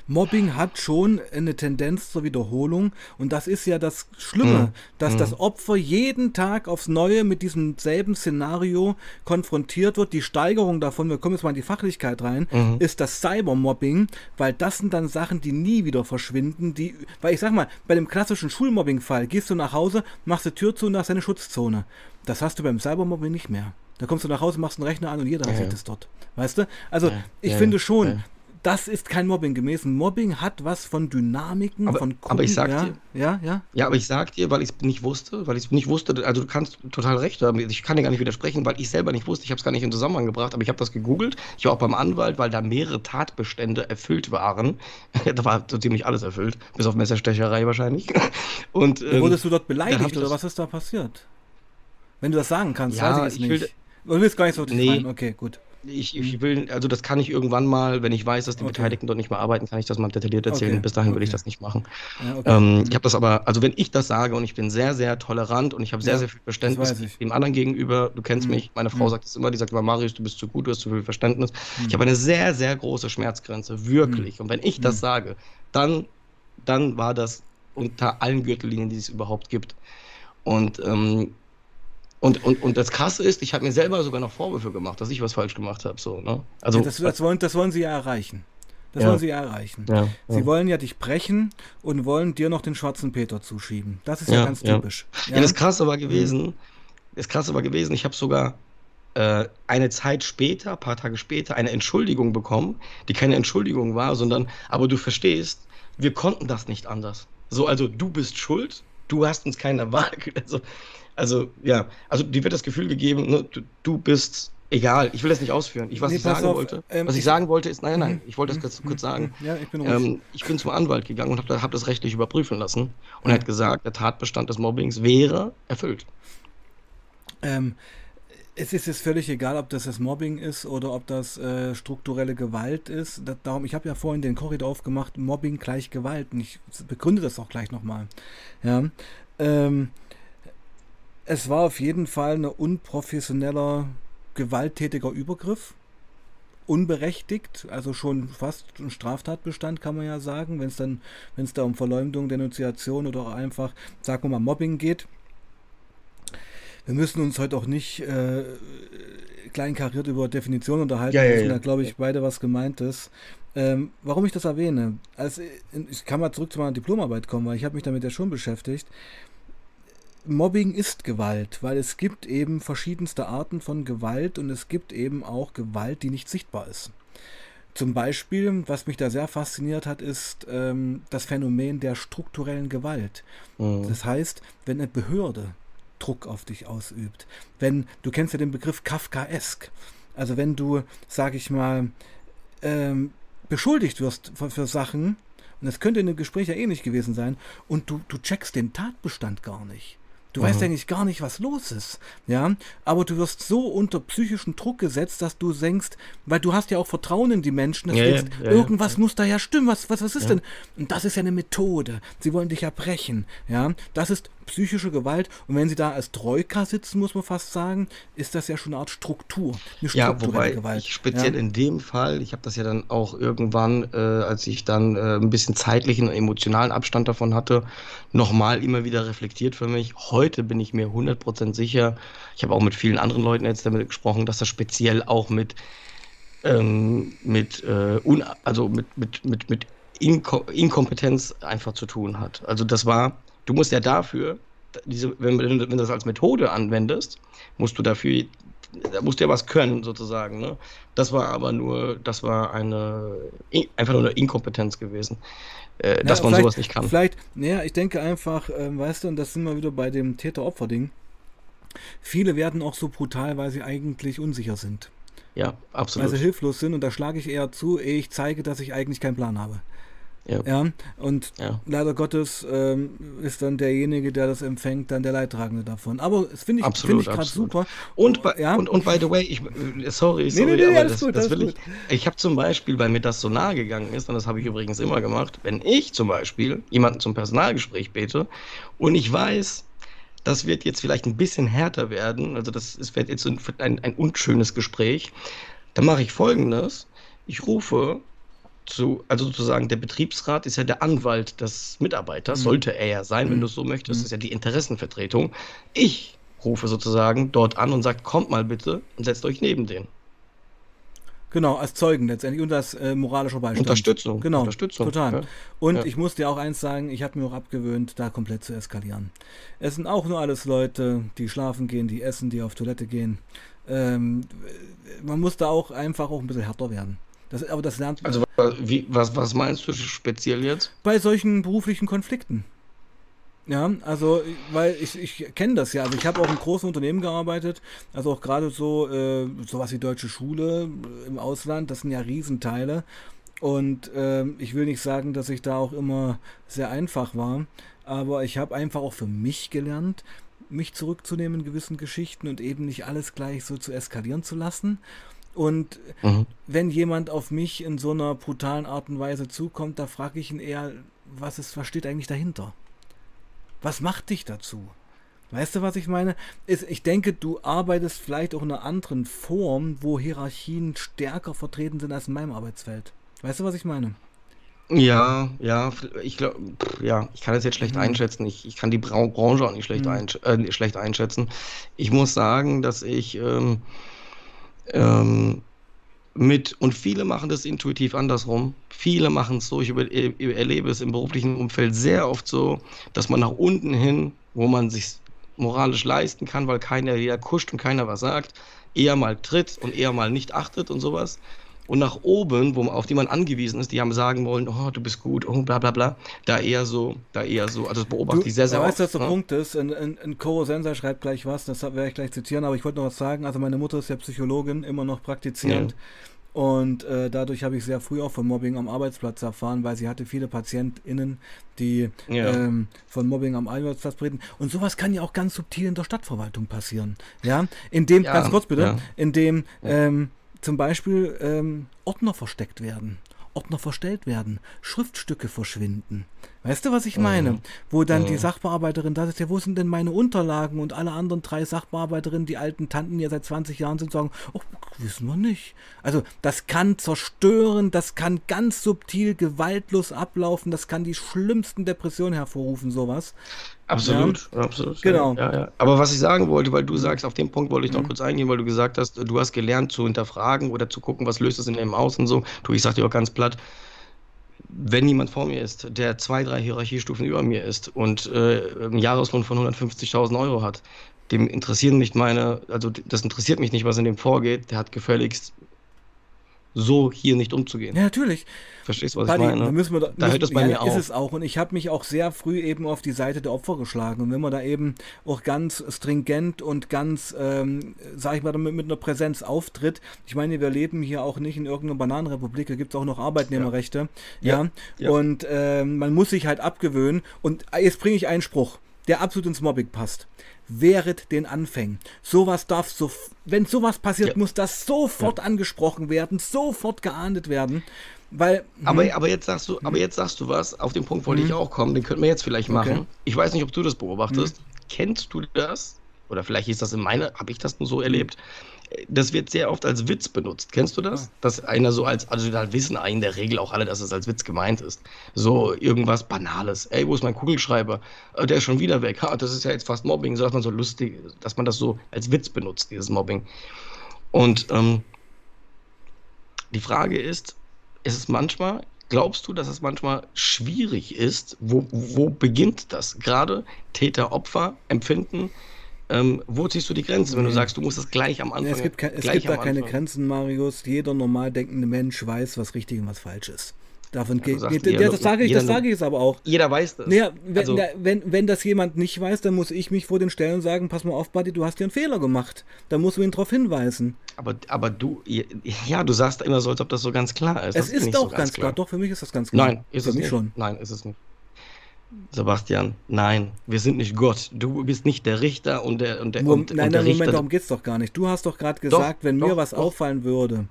[SPEAKER 1] Mobbing hat schon eine Tendenz zur Wiederholung und das ist ja das Schlimme,
[SPEAKER 2] Mhm.
[SPEAKER 1] dass
[SPEAKER 2] Mhm.
[SPEAKER 1] das Opfer jeden Tag aufs Neue mit diesem selben Szenario konfrontiert wird. Die Steigerung davon, wir kommen jetzt mal in die Fachlichkeit rein,
[SPEAKER 2] Mhm.
[SPEAKER 1] ist das Cybermobbing, weil das sind dann Sachen, die nie wieder verschwinden. Die, weil ich sag mal, bei dem klassischen Schulmobbing-Fall gehst du nach Hause, machst die Tür zu und hast deine Schutzzone. Das hast du beim Cybermobbing nicht mehr. Da kommst du nach Hause, machst einen Rechner an und jeder
[SPEAKER 2] Ja,
[SPEAKER 1] sieht
[SPEAKER 2] ja.
[SPEAKER 1] es dort. Weißt du? Also
[SPEAKER 2] Ja,
[SPEAKER 1] ich finde schon. Das ist kein Mobbing gewesen. Mobbing hat was von Dynamiken,
[SPEAKER 2] Aber-
[SPEAKER 1] von
[SPEAKER 2] aber ich sag
[SPEAKER 1] ja,
[SPEAKER 2] dir-
[SPEAKER 1] ja, ja.
[SPEAKER 2] Ja, aber ich sag dir, weil ich es nicht wusste, weil ich es nicht wusste, also du kannst total recht haben, ich kann dir gar nicht widersprechen, weil ich selber nicht wusste, ich habe es gar nicht in Zusammenhang gebracht, aber ich habe das gegoogelt, ich war auch beim Anwalt, weil da mehrere Tatbestände erfüllt waren. da war so ziemlich alles erfüllt, bis auf Messerstecherei wahrscheinlich. Und ähm,
[SPEAKER 1] Wurdest du dort beleidigt oder was ist da passiert? Wenn du das sagen kannst,
[SPEAKER 2] Ja,
[SPEAKER 1] weiß ich es
[SPEAKER 2] ich will-
[SPEAKER 1] nicht. Du willst gar nicht so tief
[SPEAKER 2] Nee.
[SPEAKER 1] rein. Okay, gut.
[SPEAKER 2] Ich, ich will, also das kann ich irgendwann mal, wenn ich weiß, dass die
[SPEAKER 1] Okay.
[SPEAKER 2] Beteiligten dort nicht mehr arbeiten, kann ich das mal detailliert erzählen.
[SPEAKER 1] Okay,
[SPEAKER 2] Bis dahin will ich
[SPEAKER 1] okay.
[SPEAKER 2] das nicht machen.
[SPEAKER 1] Ja, okay.
[SPEAKER 2] Ähm, ich habe das aber, also wenn ich das sage und ich bin sehr, sehr tolerant und ich habe sehr,
[SPEAKER 1] Ja,
[SPEAKER 2] sehr viel Verständnis
[SPEAKER 1] ich.
[SPEAKER 2] dem anderen gegenüber, du kennst
[SPEAKER 1] Mhm.
[SPEAKER 2] mich, meine Frau
[SPEAKER 1] Mhm.
[SPEAKER 2] sagt es immer, die sagt immer, Marius, du bist zu gut, du hast zu viel Verständnis.
[SPEAKER 1] Mhm.
[SPEAKER 2] Ich habe eine sehr, sehr große Schmerzgrenze, wirklich. Und wenn ich das
[SPEAKER 1] Mhm.
[SPEAKER 2] sage, dann, dann war das unter allen Gürtellinien, die es überhaupt gibt. Und, ähm, und, und, und das Krasse ist, ich habe mir selber sogar noch Vorwürfe gemacht, dass ich was falsch gemacht habe. So, ne? Also,
[SPEAKER 1] ja, das, das, wollen, das wollen sie ja erreichen. Das
[SPEAKER 2] Ja.
[SPEAKER 1] wollen sie ja erreichen.
[SPEAKER 2] ja,
[SPEAKER 1] Sie wollen ja dich brechen und wollen dir noch den schwarzen Peter zuschieben. Das ist ja, ganz typisch.
[SPEAKER 2] Ja, das Krasse war gewesen, das Krasse war gewesen, ich habe sogar äh, eine Zeit später, ein paar Tage später, eine Entschuldigung bekommen, die keine Entschuldigung war, sondern, aber du verstehst, wir konnten das nicht anders. So, also du bist schuld, du hast uns keine Wahl. Also, also ja, also dir wird das Gefühl gegeben, ne, du, du bist egal. Ich will das nicht ausführen. Ich, was
[SPEAKER 1] Nee,
[SPEAKER 2] ich sagen
[SPEAKER 1] auf,
[SPEAKER 2] wollte,
[SPEAKER 1] ähm,
[SPEAKER 2] was ich sagen wollte, ist, nein, nein,
[SPEAKER 1] Mhm,
[SPEAKER 2] ich wollte das
[SPEAKER 1] mhm,
[SPEAKER 2] kurz, sagen.
[SPEAKER 1] Ja, ich bin.
[SPEAKER 2] Ähm, ich bin zum Anwalt gegangen und habe hab das rechtlich überprüfen lassen und er hat gesagt, der Tatbestand des Mobbings wäre erfüllt.
[SPEAKER 1] Ähm, es ist jetzt völlig egal, ob das das Mobbing ist oder ob das äh, strukturelle Gewalt ist. Da, darum, ich habe ja vorhin den Korridor aufgemacht, Mobbing gleich Gewalt. Und ich begründe das auch gleich nochmal. Ja. Ähm, es war auf jeden Fall ein unprofessioneller, gewalttätiger Übergriff. Unberechtigt, also schon fast ein Straftatbestand, kann man ja sagen, wenn es dann, wenn es da um Verleumdung, Denunziation oder auch einfach, sagen wir mal, Mobbing geht. Wir müssen uns heute auch nicht äh, kleinkariert über Definitionen unterhalten.
[SPEAKER 2] Ja, ja, ja.
[SPEAKER 1] da, glaube ich, beide, was gemeint ist. Ähm, warum ich das erwähne? Also, ich kann mal zurück zu meiner Diplomarbeit kommen, weil ich habe mich damit ja schon beschäftigt. Mobbing ist Gewalt, weil es gibt eben verschiedenste Arten von Gewalt und es gibt eben auch Gewalt, die nicht sichtbar ist. Zum Beispiel, was mich da sehr fasziniert hat, ist ähm, das Phänomen der strukturellen Gewalt.
[SPEAKER 2] Mhm.
[SPEAKER 1] Das heißt, wenn eine Behörde Druck auf dich ausübt, wenn, du kennst ja den Begriff Kafkaesk, also wenn du, sag ich mal, ähm, beschuldigt wirst für, für Sachen, und das könnte in einem Gespräch ja ähnlich gewesen sein, und du, du checkst den Tatbestand gar nicht. Du mhm. weißt eigentlich gar nicht, was los ist. Ja, aber du wirst so unter psychischen Druck gesetzt, dass du denkst, weil du hast ja auch Vertrauen in die Menschen, dass ja, denkst, ja, irgendwas muss da ja stimmen. Was, was, was ist denn? Und das ist ja eine Methode. Sie wollen dich erbrechen. Ja, das ist psychische Gewalt. Und wenn sie da als Troika sitzen, muss man fast sagen, ist das ja schon eine Art Struktur. Eine
[SPEAKER 2] ja, wobei Gewalt. ich speziell ja. in dem Fall, ich habe das ja dann auch irgendwann, äh, als ich dann äh, ein bisschen zeitlichen und emotionalen Abstand davon hatte, nochmal immer wieder reflektiert für mich. Heute bin ich mir 100% sicher, ich habe auch mit vielen anderen Leuten jetzt damit gesprochen, dass das speziell auch mit ähm, mit, äh, un, also mit, mit, mit, mit Inko Inkompetenz einfach zu tun hat. Also das war Du musst ja dafür, diese, wenn, wenn du das als Methode anwendest, musst du dafür, da musst du ja was können, sozusagen. Ne? Das war aber nur, das war eine, einfach nur eine Inkompetenz gewesen. Äh, dass man sowas nicht kann.
[SPEAKER 1] Vielleicht, naja, ich denke einfach, äh, weißt du, und das sind wir wieder bei dem Täter-Opfer-Ding. Viele werden auch so brutal, weil sie eigentlich unsicher sind.
[SPEAKER 2] Ja, absolut.
[SPEAKER 1] Weil sie hilflos sind und da schlage ich eher zu, ehe ich zeige, dass ich eigentlich keinen Plan habe. Ja. ja und ja. leider Gottes ähm, ist dann derjenige, der das empfängt, dann der Leidtragende davon. Aber das finde ich, find ich gerade super.
[SPEAKER 2] Und, ja? und, und by the way, ich, äh, sorry, sorry, nee, nee, nee, aber das, gut, das will gut. ich. Ich habe zum Beispiel, weil mir das so nahe gegangen ist, und das habe ich übrigens immer gemacht, wenn ich zum Beispiel jemanden zum Personalgespräch bete und ich weiß, das wird jetzt vielleicht ein bisschen härter werden, also das ist, wird jetzt ein, ein, ein unschönes Gespräch, dann mache ich folgendes. Ich rufe zu, also sozusagen der Betriebsrat ist ja der Anwalt des Mitarbeiters, mhm. sollte er ja sein, wenn mhm. du es so möchtest, mhm. ist ja die Interessenvertretung. Ich rufe sozusagen dort an und sage, kommt mal bitte und setzt euch neben den.
[SPEAKER 1] Genau, als Zeugen letztendlich und als äh, moralischer Beistand.
[SPEAKER 2] Unterstützung.
[SPEAKER 1] Genau,
[SPEAKER 2] Unterstützung.
[SPEAKER 1] total. Ja. Und ja. ich muss dir auch eins sagen, ich habe mir auch abgewöhnt, da komplett zu eskalieren. Es sind auch nur alles Leute, die schlafen gehen, die essen, die auf Toilette gehen. Ähm, man muss da auch einfach auch ein bisschen härter werden. Das, aber das lernt
[SPEAKER 2] man. Also, wie, was, was meinst du speziell jetzt?
[SPEAKER 1] Bei solchen beruflichen Konflikten. Ja, also, weil ich, ich kenne das ja. Also, ich habe auch in großen Unternehmen gearbeitet. Also, auch gerade so, äh, sowas wie Deutsche Schule im Ausland, das sind ja Riesenteile. Und äh, ich will nicht sagen, dass ich da auch immer sehr einfach war. Aber ich habe einfach auch für mich gelernt, mich zurückzunehmen in gewissen Geschichten und eben nicht alles gleich so zu eskalieren zu lassen. Und mhm. wenn jemand auf mich in so einer brutalen Art und Weise zukommt, da frage ich ihn eher, was, ist, was steht eigentlich dahinter? Was macht dich dazu? Weißt du, was ich meine? Ich denke, du arbeitest vielleicht auch in einer anderen Form, wo Hierarchien stärker vertreten sind als in meinem Arbeitsfeld. Weißt du, was ich meine?
[SPEAKER 2] Ja, ja, ich glaube, ja, ich kann das jetzt schlecht mhm. einschätzen. Ich, ich kann die Branche auch nicht schlecht, mhm. einsch äh, schlecht einschätzen. Ich muss sagen, dass ich ähm, ähm, mit, und viele machen das intuitiv andersrum. Viele machen es so, ich über, erlebe es im beruflichen Umfeld sehr oft so, dass man nach unten hin, wo man sich moralisch leisten kann, weil keiner jeder kuscht und keiner was sagt, eher mal tritt und eher mal nicht achtet und sowas und nach oben, wo, auf die man angewiesen ist, die haben sagen wollen, oh, du bist gut, oh, bla bla bla, da eher so, da eher so, also das beobachte du, ich sehr, sehr
[SPEAKER 1] oft. Weißt du, was der ne? Punkt ist? In, in, in Koro Sensor schreibt gleich was, das werde ich gleich zitieren, aber ich wollte noch was sagen, also meine Mutter ist ja Psychologin, immer noch praktizierend. Ja. Und äh, dadurch habe ich sehr früh auch von Mobbing am Arbeitsplatz erfahren, weil sie hatte viele PatientInnen, die ja. ähm, von Mobbing am Arbeitsplatz berichten. Und sowas kann ja auch ganz subtil in der Stadtverwaltung passieren. Ja, indem, ja, ganz kurz bitte, ja. indem ähm, zum Beispiel ähm, Ordner versteckt werden, Ordner verstellt werden, Schriftstücke verschwinden. Weißt du, was ich meine? Mhm. Wo dann mhm. die Sachbearbeiterin da ist, ja, wo sind denn meine Unterlagen? Und alle anderen drei Sachbearbeiterinnen, die alten Tanten, die ja seit 20 Jahren sind, sagen, oh, wissen wir nicht. Also das kann zerstören, das kann ganz subtil gewaltlos ablaufen, das kann die schlimmsten Depressionen hervorrufen, sowas.
[SPEAKER 2] Absolut, ja. absolut. Genau. Ja, ja. Aber was ich sagen wollte, weil du sagst, auf den Punkt wollte ich noch mhm. kurz eingehen, weil du gesagt hast, du hast gelernt zu hinterfragen oder zu gucken, was löst es in dem aus und so. Du, ich sag dir auch ganz platt, wenn jemand vor mir ist, der zwei, drei Hierarchiestufen über mir ist und äh, einen Jahreslohn von 150.000 Euro hat, dem interessieren nicht meine, also das interessiert mich nicht, was in dem vorgeht, der hat gefälligst so hier nicht umzugehen.
[SPEAKER 1] Ja, natürlich.
[SPEAKER 2] Verstehst du, was Buddy, ich meine?
[SPEAKER 1] Müssen wir da,
[SPEAKER 2] da hört es bei ja, mir auf.
[SPEAKER 1] ist es auch. Und ich habe mich auch sehr früh eben auf die Seite der Opfer geschlagen. Und wenn man da eben auch ganz stringent und ganz, ähm, sag ich mal, mit, mit einer Präsenz auftritt, ich meine, wir leben hier auch nicht in irgendeiner Bananenrepublik, da gibt es auch noch Arbeitnehmerrechte. Ja. ja. ja. Und ähm, man muss sich halt abgewöhnen. Und jetzt bringe ich einen Spruch. Der absolut ins Mobbing passt. Wehret den Anfängen. Sowas darf so, wenn sowas passiert, ja. muss das sofort ja. angesprochen werden, sofort geahndet werden. Weil,
[SPEAKER 2] aber, hm. aber, jetzt sagst du, aber jetzt sagst du was, auf den Punkt wollte hm. ich auch kommen, den könnten wir jetzt vielleicht machen. Okay. Ich weiß nicht, ob du das beobachtest. Hm. Kennst du das? Oder vielleicht ist das in meiner, habe ich das nur so erlebt? Das wird sehr oft als Witz benutzt. Kennst du das? Dass einer so als, also da wissen eigentlich in der Regel auch alle, dass es als Witz gemeint ist. So irgendwas Banales. Ey, wo ist mein Kugelschreiber? Äh, der ist schon wieder weg. Ha, das ist ja jetzt fast Mobbing. So dass man so lustig, dass man das so als Witz benutzt, dieses Mobbing. Und ähm, die Frage ist, ist es manchmal, glaubst du, dass es manchmal schwierig ist? Wo, wo beginnt das? Gerade Täter-Opfer empfinden. Ähm, wo ziehst du die Grenze, wenn du sagst, du musst das gleich am Anfang?
[SPEAKER 1] es gibt, es gibt da keine Grenzen, Marius. Jeder normal denkende Mensch weiß, was richtig und was falsch ist. Davon ja, geht, ja, das sage ich, das sage ich jetzt aber auch.
[SPEAKER 2] Jeder weiß das.
[SPEAKER 1] Naja, wenn, also, wenn, wenn das jemand nicht weiß, dann muss ich mich vor den stellen und sagen, pass mal auf, Buddy, du hast dir einen Fehler gemacht. Da musst du ihn darauf hinweisen.
[SPEAKER 2] Aber, aber du, ja, du sagst immer so, als ob das so ganz klar ist.
[SPEAKER 1] Es das ist, ist doch so ganz klar. klar. Doch, für mich ist das ganz
[SPEAKER 2] klar. Nein, ist für es nicht. schon. Nein, ist es nicht. Sebastian, nein, wir sind nicht Gott. Du bist nicht der Richter und der und der
[SPEAKER 1] Moment, und, nein, und der Richter. Moment, darum geht es doch gar nicht. Du hast doch gerade gesagt, doch, wenn doch, mir was doch. auffallen würde,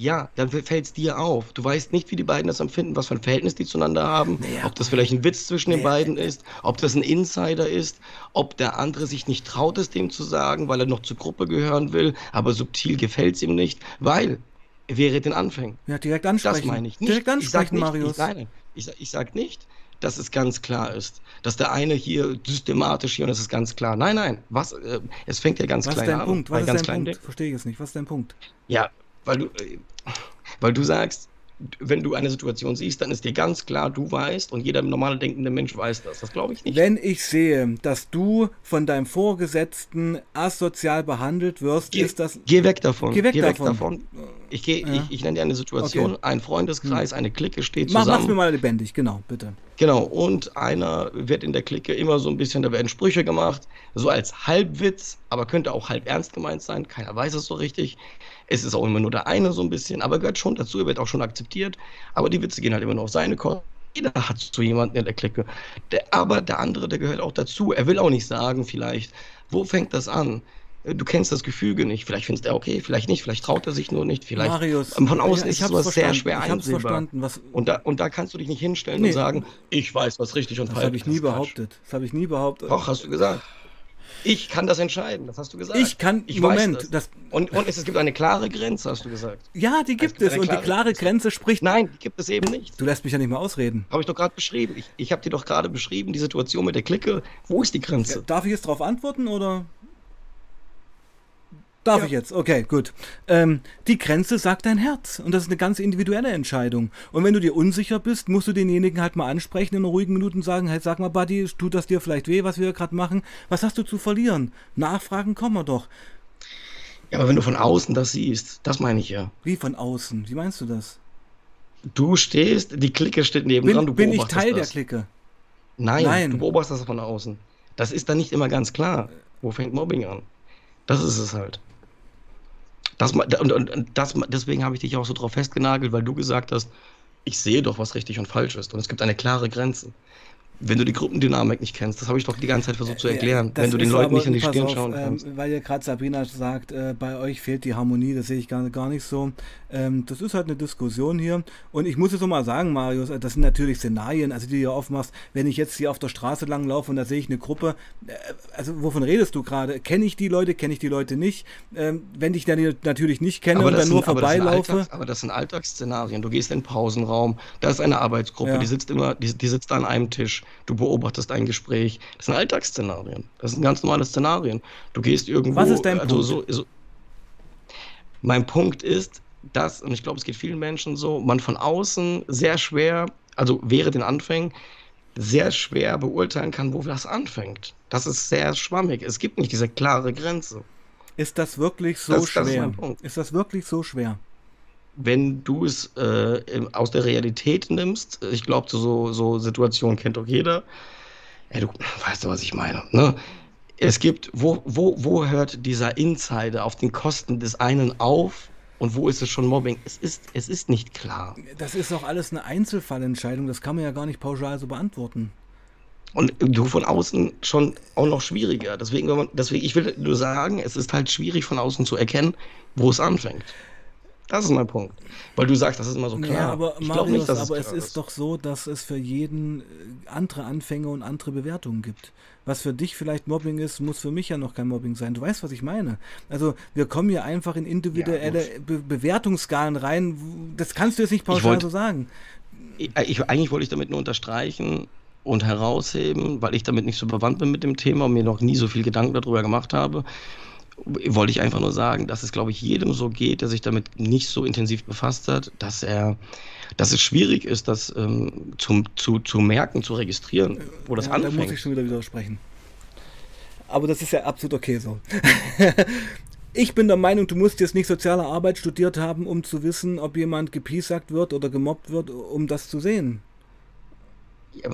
[SPEAKER 2] ja, dann fällt es dir auf. Du weißt nicht, wie die beiden das empfinden, was für ein Verhältnis die zueinander haben, naja, ob das vielleicht ein Witz zwischen naja, den beiden ist, ob das ein Insider ist, ob der andere sich nicht traut, es dem zu sagen, weil er noch zur Gruppe gehören will, aber subtil gefällt es ihm nicht, weil er wäre den Anfängen.
[SPEAKER 1] Ja, direkt ansprechen.
[SPEAKER 2] Das meine ich
[SPEAKER 1] nicht. Direkt ansprechen,
[SPEAKER 2] ich
[SPEAKER 1] nicht, Marius.
[SPEAKER 2] Ich, nein, ich, ich sage nicht, dass es ganz klar ist, dass der eine hier systematisch hier und es ist ganz klar. Nein, nein, was, äh, es fängt ja ganz
[SPEAKER 1] was
[SPEAKER 2] klein
[SPEAKER 1] an.
[SPEAKER 2] Punkt?
[SPEAKER 1] Was ist dein Punkt? Verstehe ich jetzt nicht. Was ist dein Punkt?
[SPEAKER 2] Ja, weil du, weil du sagst, wenn du eine Situation siehst, dann ist dir ganz klar, du weißt und jeder normale denkende Mensch weiß das. Das glaube ich nicht.
[SPEAKER 1] Wenn ich sehe, dass du von deinem Vorgesetzten asozial behandelt wirst,
[SPEAKER 2] geh,
[SPEAKER 1] ist das.
[SPEAKER 2] Geh weg davon.
[SPEAKER 1] Geh weg,
[SPEAKER 2] geh
[SPEAKER 1] weg davon.
[SPEAKER 2] Ich, geh, ja. ich, ich, nenne dir eine Situation, okay. ein Freundeskreis, hm. eine Clique steht zusammen. Mach,
[SPEAKER 1] mach's mir mal lebendig, genau, bitte.
[SPEAKER 2] Genau, und einer wird in der Clique immer so ein bisschen, da werden Sprüche gemacht, so als Halbwitz, aber könnte auch halb ernst gemeint sein, keiner weiß es so richtig. Es ist auch immer nur der eine so ein bisschen, aber gehört schon dazu, er wird auch schon akzeptiert. Aber die Witze gehen halt immer nur auf seine Kosten. Jeder hat so jemanden in der Clique. Der, aber der andere, der gehört auch dazu. Er will auch nicht sagen, vielleicht, wo fängt das an? Du kennst das Gefüge nicht. Vielleicht findest er okay, vielleicht nicht. Vielleicht traut er sich nur nicht. Vielleicht
[SPEAKER 1] Marius,
[SPEAKER 2] von außen ja, ist es was sehr schwer
[SPEAKER 1] ich einsehbar. Verstanden, was
[SPEAKER 2] und, da, und da kannst du dich nicht hinstellen nee. und sagen, ich weiß, was richtig und falsch ist.
[SPEAKER 1] Das habe ich nie behauptet. Das habe ich nie behauptet.
[SPEAKER 2] Doch, hast du gesagt. Ich kann das entscheiden, das hast du gesagt.
[SPEAKER 1] Ich kann,
[SPEAKER 2] ich
[SPEAKER 1] Moment.
[SPEAKER 2] Das. Das und, und es, gibt eine klare Grenze, hast du gesagt.
[SPEAKER 1] Ja, die gibt es. es. Und die klare Grenze spricht.
[SPEAKER 2] Nein, die gibt es eben nicht.
[SPEAKER 1] Du lässt mich ja nicht mal ausreden.
[SPEAKER 2] Habe ich doch gerade beschrieben. Ich, ich habe dir doch gerade beschrieben, die Situation mit der Clique. Wo ist die Grenze? Ja,
[SPEAKER 1] darf ich jetzt darauf antworten oder? Darf ja. ich jetzt? Okay, gut. Ähm, die Grenze sagt dein Herz und das ist eine ganz individuelle Entscheidung. Und wenn du dir unsicher bist, musst du denjenigen halt mal ansprechen in ruhigen Minuten sagen, hey, sag mal, Buddy, tut das dir vielleicht weh, was wir gerade machen? Was hast du zu verlieren? Nachfragen kommen wir doch.
[SPEAKER 2] Ja, aber wenn du von außen das siehst, das meine ich ja.
[SPEAKER 1] Wie von außen? Wie meinst du das?
[SPEAKER 2] Du stehst, die Clique steht neben dran,
[SPEAKER 1] du Bin ich Teil das. der Clique?
[SPEAKER 2] Nein, Nein, du beobachtest das von außen. Das ist dann nicht immer ganz klar. Wo fängt Mobbing an? Das ist es halt. Das, und, und, das, deswegen habe ich dich auch so drauf festgenagelt, weil du gesagt hast, ich sehe doch, was richtig und falsch ist. Und es gibt eine klare Grenze wenn du die Gruppendynamik nicht kennst, das habe ich doch die ganze Zeit versucht zu erklären,
[SPEAKER 1] ja,
[SPEAKER 2] wenn du den Leuten nicht in die Stirn auf, schauen kannst.
[SPEAKER 1] Ähm, weil ihr gerade Sabrina sagt, äh, bei euch fehlt die Harmonie, das sehe ich gar, gar nicht so. Ähm, das ist halt eine Diskussion hier. Und ich muss es so mal sagen, Marius, äh, das sind natürlich Szenarien, also die du hier aufmachst, wenn ich jetzt hier auf der Straße lang laufe und da sehe ich eine Gruppe, äh, also wovon redest du gerade? Kenne ich die Leute, kenne ich die Leute nicht? Ähm, wenn ich dann natürlich nicht kenne und dann sind, nur vorbeilaufe.
[SPEAKER 2] Aber, aber das sind Alltagsszenarien. Du gehst in den Pausenraum, da ist eine Arbeitsgruppe, ja. die sitzt immer, die, die sitzt an einem Tisch du beobachtest ein Gespräch. Das sind Alltagsszenarien. Das sind ganz normale Szenarien. Du gehst irgendwo.
[SPEAKER 1] Was ist dein
[SPEAKER 2] also
[SPEAKER 1] Punkt?
[SPEAKER 2] So, so, mein Punkt ist, dass, und ich glaube, es geht vielen Menschen so, man von außen sehr schwer, also während den Anfängen, sehr schwer beurteilen kann, wo das anfängt. Das ist sehr schwammig. Es gibt nicht diese klare Grenze.
[SPEAKER 1] Ist das wirklich so das, schwer? Das ist, ist das wirklich so schwer?
[SPEAKER 2] Wenn du es äh, aus der Realität nimmst, ich glaube, so, so Situationen kennt doch jeder. Ja, du weißt du, was ich meine. Ne? Es gibt, wo, wo, wo hört dieser Insider auf den Kosten des einen auf und wo ist es schon Mobbing? Es ist, es ist nicht klar.
[SPEAKER 1] Das ist doch alles eine Einzelfallentscheidung, das kann man ja gar nicht pauschal so beantworten.
[SPEAKER 2] Und du von außen schon auch noch schwieriger. Deswegen, wenn man, deswegen, ich will nur sagen, es ist halt schwierig von außen zu erkennen, wo es anfängt. Das ist mein Punkt. Weil du sagst, das ist immer so klar.
[SPEAKER 1] Ja, aber, Marius, nicht, aber es, es ist, ist doch so, dass es für jeden äh, andere Anfänge und andere Bewertungen gibt. Was für dich vielleicht Mobbing ist, muss für mich ja noch kein Mobbing sein. Du weißt, was ich meine. Also wir kommen hier einfach in individuelle ja, Be Bewertungsskalen rein. Das kannst du jetzt nicht pauschal wollt, so sagen.
[SPEAKER 2] Ich, ich, eigentlich wollte ich damit nur unterstreichen und herausheben, weil ich damit nicht so bewandt bin mit dem Thema und mir noch nie so viel Gedanken darüber gemacht habe wollte ich einfach nur sagen, dass es, glaube ich, jedem so geht, der sich damit nicht so intensiv befasst hat, dass er, dass es schwierig ist, das ähm, zum, zu, zu merken, zu registrieren, wo das ja, anfängt. Da muss
[SPEAKER 1] ich schon wieder widersprechen. Aber das ist ja absolut okay so. ich bin der Meinung, du musst jetzt nicht soziale Arbeit studiert haben, um zu wissen, ob jemand gepiesackt wird oder gemobbt wird, um das zu sehen.
[SPEAKER 2] Ja,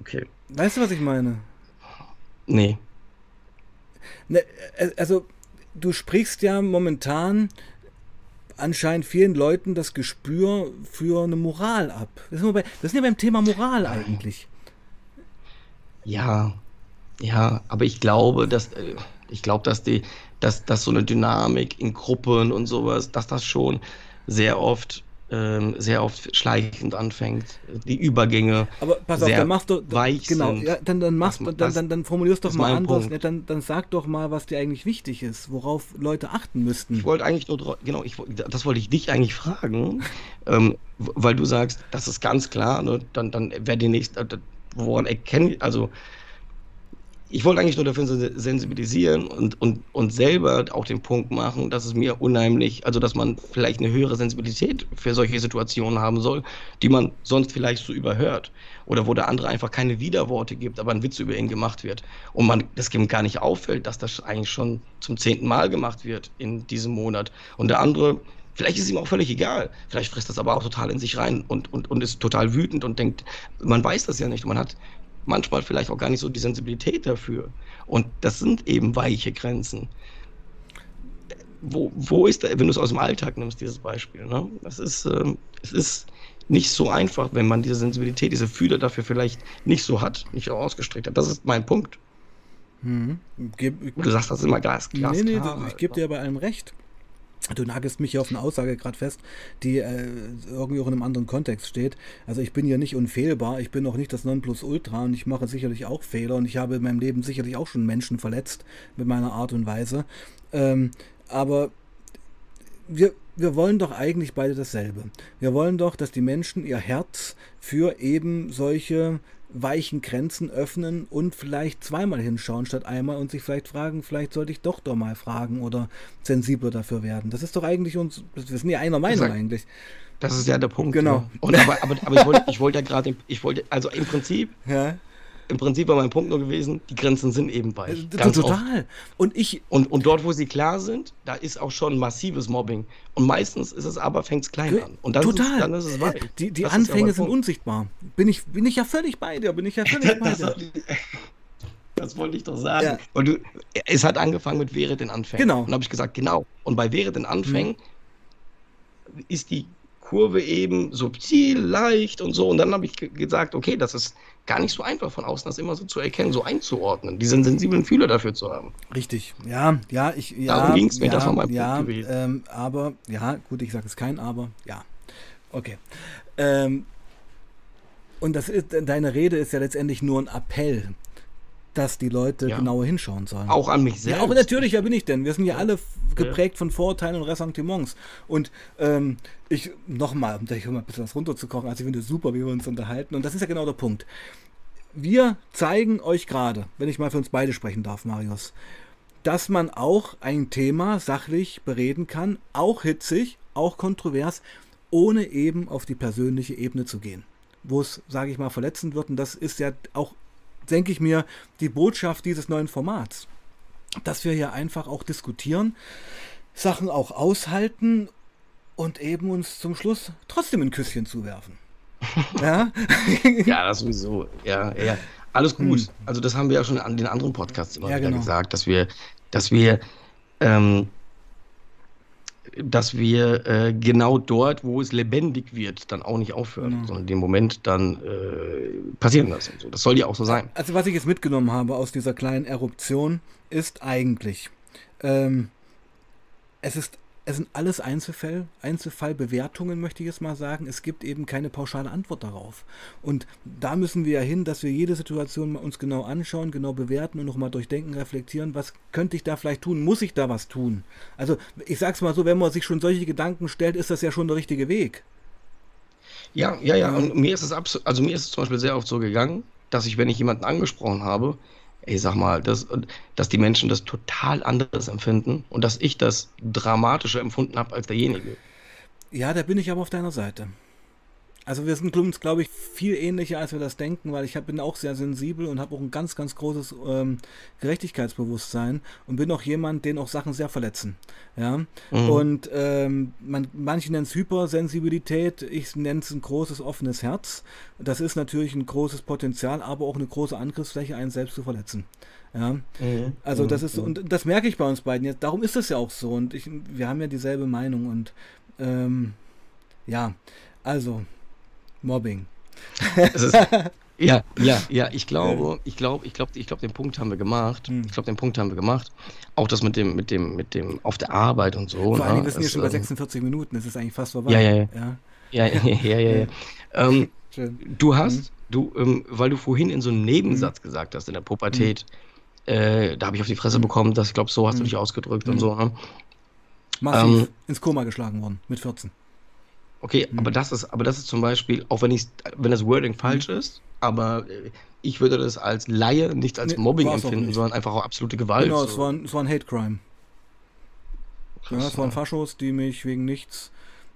[SPEAKER 2] okay.
[SPEAKER 1] Weißt du, was ich meine?
[SPEAKER 2] Nee.
[SPEAKER 1] Ne, äh, also, du sprichst ja momentan anscheinend vielen Leuten das Gespür für eine Moral ab. Das sind, bei, das sind ja beim Thema Moral eigentlich.
[SPEAKER 2] Ja, ja, aber ich glaube, dass äh, ich glaube, dass die, dass, dass so eine Dynamik in Gruppen und sowas, dass das schon sehr oft ähm, sehr oft schleichend anfängt, die Übergänge.
[SPEAKER 1] Aber pass auf, dann machst du weich genau, sind. Ja, dann, dann machst das, dann, dann, dann formulierst doch mal anders, ne, dann, dann sag doch mal, was dir eigentlich wichtig ist, worauf Leute achten müssten.
[SPEAKER 2] Ich wollte eigentlich nur, genau, ich, das wollte ich dich eigentlich fragen, ähm, weil du sagst, das ist ganz klar, ne, dann, dann wäre die nächste, äh, woran erkennen, also ich wollte eigentlich nur dafür sensibilisieren und, und, und selber auch den Punkt machen, dass es mir unheimlich, also dass man vielleicht eine höhere Sensibilität für solche Situationen haben soll, die man sonst vielleicht so überhört. Oder wo der andere einfach keine Widerworte gibt, aber ein Witz über ihn gemacht wird. Und man das ihm gar nicht auffällt, dass das eigentlich schon zum zehnten Mal gemacht wird in diesem Monat. Und der andere Vielleicht ist ihm auch völlig egal. Vielleicht frisst das aber auch total in sich rein und, und, und ist total wütend und denkt, man weiß das ja nicht. Man hat manchmal vielleicht auch gar nicht so die Sensibilität dafür. Und das sind eben weiche Grenzen. Wo, wo ist da, wenn du es aus dem Alltag nimmst, dieses Beispiel? Ne? Das ist, äh, es ist nicht so einfach, wenn man diese Sensibilität, diese Fühler dafür vielleicht nicht so hat, nicht ausgestreckt hat. Das ist mein Punkt.
[SPEAKER 1] Hm.
[SPEAKER 2] Geb, du sagst das immer Gas, Glas. Nee, nee,
[SPEAKER 1] ich gebe dir bei allem recht. Du nagelst mich hier auf eine Aussage gerade fest, die äh, irgendwie auch in einem anderen Kontext steht. Also ich bin ja nicht unfehlbar, ich bin auch nicht das Nonplusultra und ich mache sicherlich auch Fehler und ich habe in meinem Leben sicherlich auch schon Menschen verletzt mit meiner Art und Weise. Ähm, aber wir, wir wollen doch eigentlich beide dasselbe. Wir wollen doch, dass die Menschen ihr Herz für eben solche weichen Grenzen öffnen und vielleicht zweimal hinschauen statt einmal und sich vielleicht fragen, vielleicht sollte ich doch doch mal fragen oder sensibler dafür werden. Das ist doch eigentlich uns, wir sind ja einer Meinung das eigentlich.
[SPEAKER 2] Das ist ja der Punkt.
[SPEAKER 1] Genau.
[SPEAKER 2] Ja. Und aber, aber, aber ich wollte ich wollte ja gerade, ich wollte, also im Prinzip
[SPEAKER 1] ja
[SPEAKER 2] im Prinzip war mein Punkt nur gewesen, die Grenzen sind eben weich.
[SPEAKER 1] Äh, ganz Total. Oft. Und ich.
[SPEAKER 2] Und, und dort, wo sie klar sind, da ist auch schon massives Mobbing. Und meistens ist es aber, fängt es klein an. Und
[SPEAKER 1] dann Total.
[SPEAKER 2] Ist, dann ist es weich.
[SPEAKER 1] Die, die Anfänge sind unsichtbar. Bin ich, bin ich ja völlig bei dir, bin ich ja völlig bei dir.
[SPEAKER 2] Das wollte ich doch sagen. Ja. Und du, es hat angefangen mit wäre den Anfängen.
[SPEAKER 1] Genau.
[SPEAKER 2] Und dann habe ich gesagt, genau. Und bei wäre den Anfängen mhm. ist die Kurve eben subtil, leicht und so. Und dann habe ich gesagt, okay, das ist gar nicht so einfach von außen, das immer so zu erkennen, so einzuordnen, diesen sensiblen Fühler dafür zu haben.
[SPEAKER 1] Richtig, ja, ja, ich, ja.
[SPEAKER 2] Darum ging es mir,
[SPEAKER 1] ja,
[SPEAKER 2] das war mein
[SPEAKER 1] ja, Punkt gewesen. Ähm, aber, ja, gut, ich sage es kein Aber, ja. Okay. Ähm, und das ist, deine Rede ist ja letztendlich nur ein Appell dass die Leute ja. genauer hinschauen sollen.
[SPEAKER 2] Auch an mich selbst.
[SPEAKER 1] Ja, auch natürlich, wer bin ich denn? Wir sind ja alle geprägt ja. von Vorurteilen und Ressentiments. Und ähm, ich, nochmal, um gleich mal ein bisschen was runterzukochen, also ich finde es super, wie wir uns unterhalten. Und das ist ja genau der Punkt. Wir zeigen euch gerade, wenn ich mal für uns beide sprechen darf, Marius, dass man auch ein Thema sachlich bereden kann, auch hitzig, auch kontrovers, ohne eben auf die persönliche Ebene zu gehen wo es, sage ich mal, verletzend wird. Und das ist ja auch denke ich mir, die Botschaft dieses neuen Formats. Dass wir hier einfach auch diskutieren, Sachen auch aushalten und eben uns zum Schluss trotzdem ein Küsschen zuwerfen.
[SPEAKER 2] ja? ja, das sowieso. Ja, ja. Alles gut. Hm. Also das haben wir ja schon an den anderen Podcasts immer ja, wieder genau. gesagt, dass wir, dass wir ähm, dass wir äh, genau dort, wo es lebendig wird, dann auch nicht aufhören, mhm. sondern den Moment dann äh, passieren das. So. Das soll ja auch so sein.
[SPEAKER 1] Also was ich jetzt mitgenommen habe aus dieser kleinen Eruption, ist eigentlich, ähm, es ist es sind alles Einzelfall, Einzelfallbewertungen, möchte ich jetzt mal sagen. Es gibt eben keine pauschale Antwort darauf. Und da müssen wir ja hin, dass wir jede Situation uns genau anschauen, genau bewerten und nochmal durchdenken, reflektieren, was könnte ich da vielleicht tun, muss ich da was tun? Also ich sage es mal so, wenn man sich schon solche Gedanken stellt, ist das ja schon der richtige Weg.
[SPEAKER 2] Ja, ja, ja. Und mir ist es absolut, also mir ist es zum Beispiel sehr oft so gegangen, dass ich, wenn ich jemanden angesprochen habe, ich sag mal, dass, dass die Menschen das total anders empfinden und dass ich das dramatischer empfunden habe als derjenige.
[SPEAKER 1] Ja, da bin ich aber auf deiner Seite. Also wir sind uns, glaube ich, viel ähnlicher, als wir das denken, weil ich hab, bin auch sehr sensibel und habe auch ein ganz, ganz großes ähm, Gerechtigkeitsbewusstsein und bin auch jemand, den auch Sachen sehr verletzen. Ja. Mhm. Und ähm, man, manche nennen es Hypersensibilität, ich nenne es ein großes offenes Herz. Das ist natürlich ein großes Potenzial, aber auch eine große Angriffsfläche, einen selbst zu verletzen. Ja. Mhm. Also das ist, mhm. und das merke ich bei uns beiden jetzt. Darum ist es ja auch so. Und ich, wir haben ja dieselbe Meinung und ähm, ja, also Mobbing.
[SPEAKER 2] Ist, ja, ja, ja, ich glaube, ich glaube, ich glaube, ich glaube, den Punkt haben wir gemacht. Hm. Ich glaube, den Punkt haben wir gemacht. Auch das mit dem, mit dem, mit dem auf der Arbeit und so.
[SPEAKER 1] Vor allem, ne? wir sind ja schon bei 46 ähm, Minuten, das ist eigentlich fast vorbei.
[SPEAKER 2] Ja, ja, ja. Ja, ja, ja, ja. ja, ja. ähm, du hast, hm. du, ähm, weil du vorhin in so einem Nebensatz hm. gesagt hast, in der Pubertät, hm. äh, da habe ich auf die Fresse hm. bekommen, dass ich glaube, so hast du dich ausgedrückt und so. Ne?
[SPEAKER 1] Massiv ähm, ins Koma geschlagen worden, mit 14.
[SPEAKER 2] Okay, mhm. aber das ist, aber das ist zum Beispiel, auch wenn ich, wenn das Wording falsch mhm. ist, aber äh, ich würde das als Laie nicht als nee, Mobbing empfinden, sondern einfach auch absolute Gewalt.
[SPEAKER 1] Genau, so. es, war ein, es war ein Hate Crime. Krass, ja, es waren Faschos, die mich wegen nichts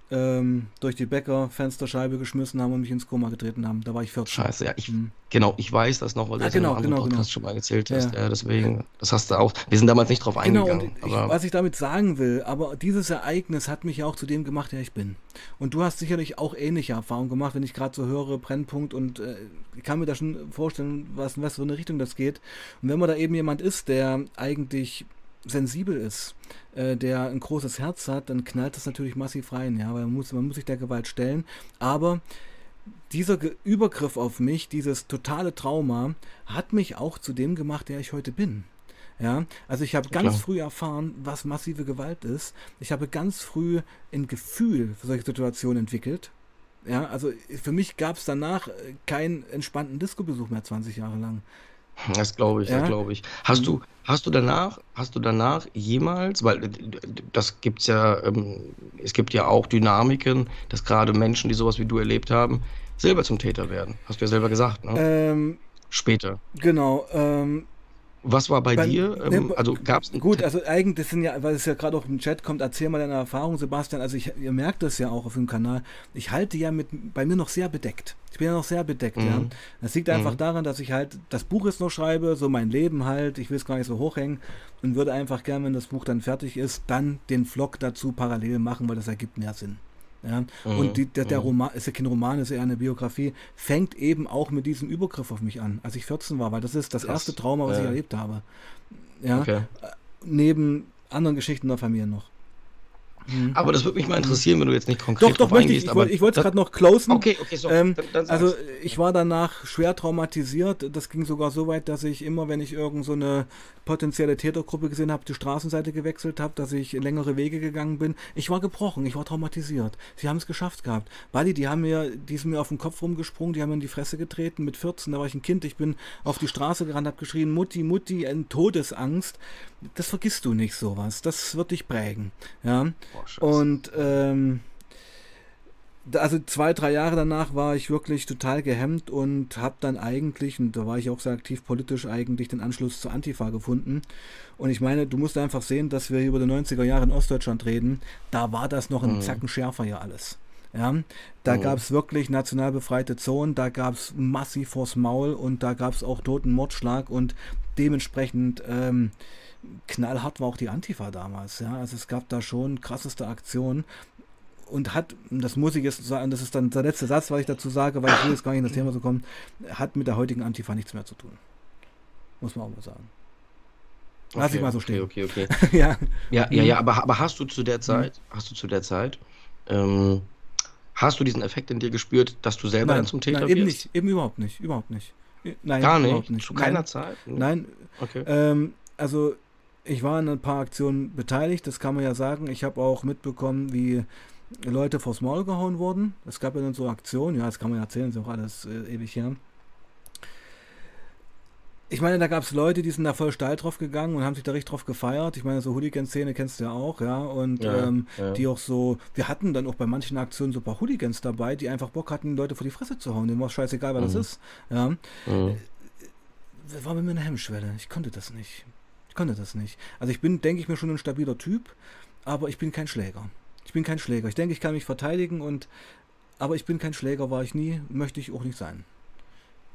[SPEAKER 1] ähm, durch die Bäcker-Fensterscheibe geschmissen haben und mich ins Koma getreten haben. Da war ich 14.
[SPEAKER 2] Scheiße, ja, ich, mhm. genau, ich weiß das noch, weil du
[SPEAKER 1] ah, genau, in einem genau,
[SPEAKER 2] Podcast
[SPEAKER 1] genau.
[SPEAKER 2] schon mal erzählt hast. Ja. ja. deswegen, das hast du auch. Wir sind damals nicht drauf genau, eingegangen.
[SPEAKER 1] Genau, ich, was ich damit sagen will, aber dieses Ereignis hat mich ja auch zu dem gemacht, der ich bin. Und du hast sicherlich auch ähnliche Erfahrungen gemacht, wenn ich gerade so höre, Brennpunkt und äh, ich kann mir da schon vorstellen, was, was für eine Richtung das geht. Und wenn man da eben jemand ist, der eigentlich sensibel ist, äh, der ein großes Herz hat, dann knallt das natürlich massiv rein, ja, weil man muss, man muss sich der Gewalt stellen. Aber dieser Ge Übergriff auf mich, dieses totale Trauma, hat mich auch zu dem gemacht, der ich heute bin. Ja, also ich habe ganz Klar. früh erfahren, was massive Gewalt ist. Ich habe ganz früh ein Gefühl für solche Situationen entwickelt. Ja, also für mich gab es danach keinen entspannten Disco-Besuch mehr 20 Jahre lang.
[SPEAKER 2] Das glaube ich, ja? das glaube ich. Hast du, hast du danach, hast du danach jemals, weil das gibt's ja, ähm, es gibt ja auch Dynamiken, dass gerade Menschen, die sowas wie du erlebt haben, selber zum Täter werden. Hast du ja selber gesagt, ne?
[SPEAKER 1] Ähm,
[SPEAKER 2] Später.
[SPEAKER 1] Genau. Ähm,
[SPEAKER 2] was war bei, bei dir? Ähm,
[SPEAKER 1] ne, also gab es Gut, also eigentlich sind ja, weil es ja gerade auch im Chat kommt, erzähl mal deine Erfahrung, Sebastian. Also ich, ihr merkt das ja auch auf dem Kanal. Ich halte ja mit bei mir noch sehr bedeckt. Ich bin ja noch sehr bedeckt, mhm. ja. Das liegt einfach mhm. daran, dass ich halt das Buch jetzt noch schreibe, so mein Leben halt. Ich will es gar nicht so hochhängen und würde einfach gern, wenn das Buch dann fertig ist, dann den Vlog dazu parallel machen, weil das ergibt mehr Sinn. Ja? Mhm. Und die, der, der, mhm. Roman ist ja kein Roman, ist ja eine Biografie, fängt eben auch mit diesem Übergriff auf mich an, als ich 14 war, weil das ist das Krass. erste Trauma, was ja. ich erlebt habe. Ja. Okay. Äh, neben anderen Geschichten der Familie noch.
[SPEAKER 2] Mhm. Aber das würde mich mal interessieren, wenn du jetzt nicht konkret
[SPEAKER 1] Doch, doch, möchte ich. Ich wollte es gerade noch closen.
[SPEAKER 2] Okay, okay, so.
[SPEAKER 1] Ähm, dann, dann also ich war danach schwer traumatisiert. Das ging sogar so weit, dass ich immer, wenn ich irgend so eine potenzielle Tätergruppe gesehen habe, die Straßenseite gewechselt habe, dass ich längere Wege gegangen bin. Ich war gebrochen, ich war traumatisiert. Sie haben es geschafft gehabt. Wally, die haben mir, die sind mir auf den Kopf rumgesprungen, die haben mir in die Fresse getreten mit 14, da war ich ein Kind, ich bin auf die Straße gerannt, habe geschrien, Mutti, Mutti, in Todesangst. Das vergisst du nicht sowas. Das wird dich prägen. Ja. Boah, Und ähm, also zwei, drei Jahre danach war ich wirklich total gehemmt und habe dann eigentlich, und da war ich auch sehr aktiv politisch, eigentlich den Anschluss zur Antifa gefunden. Und ich meine, du musst einfach sehen, dass wir über die 90er Jahre in Ostdeutschland reden. Da war das noch ein mhm. Zacken schärfer ja alles. Ja, da mhm. gab es wirklich national befreite Zonen, da gab es massiv vors Maul und da gab es auch toten Mordschlag und dementsprechend ähm, knallhart war auch die Antifa damals. Ja, also es gab da schon krasseste Aktionen und hat, das muss ich jetzt sagen, das ist dann der letzte Satz, was ich dazu sage, weil ich will jetzt gar nicht in das Thema so kommen, hat mit der heutigen Antifa nichts mehr zu tun. Muss man auch mal sagen. Lass okay, ich mal so stehen.
[SPEAKER 2] Okay, okay, okay. ja. ja, ja, ja, aber, aber hast du zu der Zeit, mhm. hast du zu der Zeit, ähm, Hast du diesen Effekt in dir gespürt, dass du selber
[SPEAKER 1] nein,
[SPEAKER 2] dann zum Täter
[SPEAKER 1] nein,
[SPEAKER 2] eben
[SPEAKER 1] wirst? nicht, eben überhaupt nicht, überhaupt nicht.
[SPEAKER 2] Nein, gar nicht. nicht. Zu keiner nein, Zeit.
[SPEAKER 1] Nein. Okay. Ähm, also ich war in ein paar Aktionen beteiligt, das kann man ja sagen. Ich habe auch mitbekommen, wie Leute vors Maul gehauen wurden. Es gab ja dann so Aktionen, ja, das kann man ja erzählen, ist auch alles äh, ewig her. Ich meine, da gab es Leute, die sind da voll steil drauf gegangen und haben sich da richtig drauf gefeiert. Ich meine, so Hooligan-Szene kennst du ja auch, ja. Und ja, ähm, ja. die auch so, wir hatten dann auch bei manchen Aktionen so ein paar Hooligans dabei, die einfach Bock hatten, Leute vor die Fresse zu hauen. Dem war scheißegal, was mhm. das ist. Ja. Mhm. Das war bei mir eine Hemmschwelle. Ich konnte das nicht. Ich konnte das nicht. Also ich bin, denke ich mir, schon ein stabiler Typ, aber ich bin kein Schläger. Ich bin kein Schläger. Ich denke, ich kann mich verteidigen und aber ich bin kein Schläger, war ich nie, möchte ich auch nicht sein.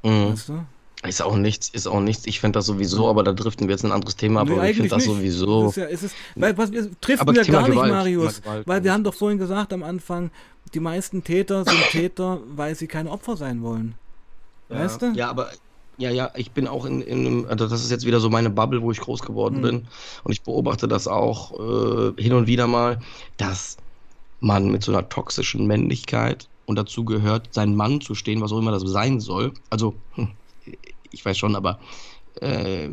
[SPEAKER 2] Mhm. Weißt du? Ist auch nichts, ist auch nichts. Ich finde das sowieso, aber da driften wir jetzt ein anderes Thema ab. Nee, aber ich finde das nicht. sowieso. Das ist ja,
[SPEAKER 1] ist es, weil, was, wir trifft ja gar nicht, Marius. Gewalt, weil wir haben doch vorhin gesagt am Anfang, die meisten Täter sind Täter, weil sie keine Opfer sein wollen.
[SPEAKER 2] Ja. Weißt du? Ja, aber ja, ja, ich bin auch in, in einem, also das ist jetzt wieder so meine Bubble, wo ich groß geworden hm. bin. Und ich beobachte das auch äh, hin und wieder mal, dass man mit so einer toxischen Männlichkeit und dazu gehört, seinen Mann zu stehen, was auch immer das sein soll. Also, hm, ich weiß schon, aber äh,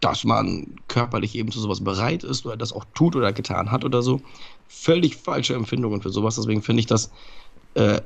[SPEAKER 2] dass man körperlich eben zu sowas bereit ist oder das auch tut oder getan hat oder so. Völlig falsche Empfindungen für sowas. Deswegen finde ich das äh,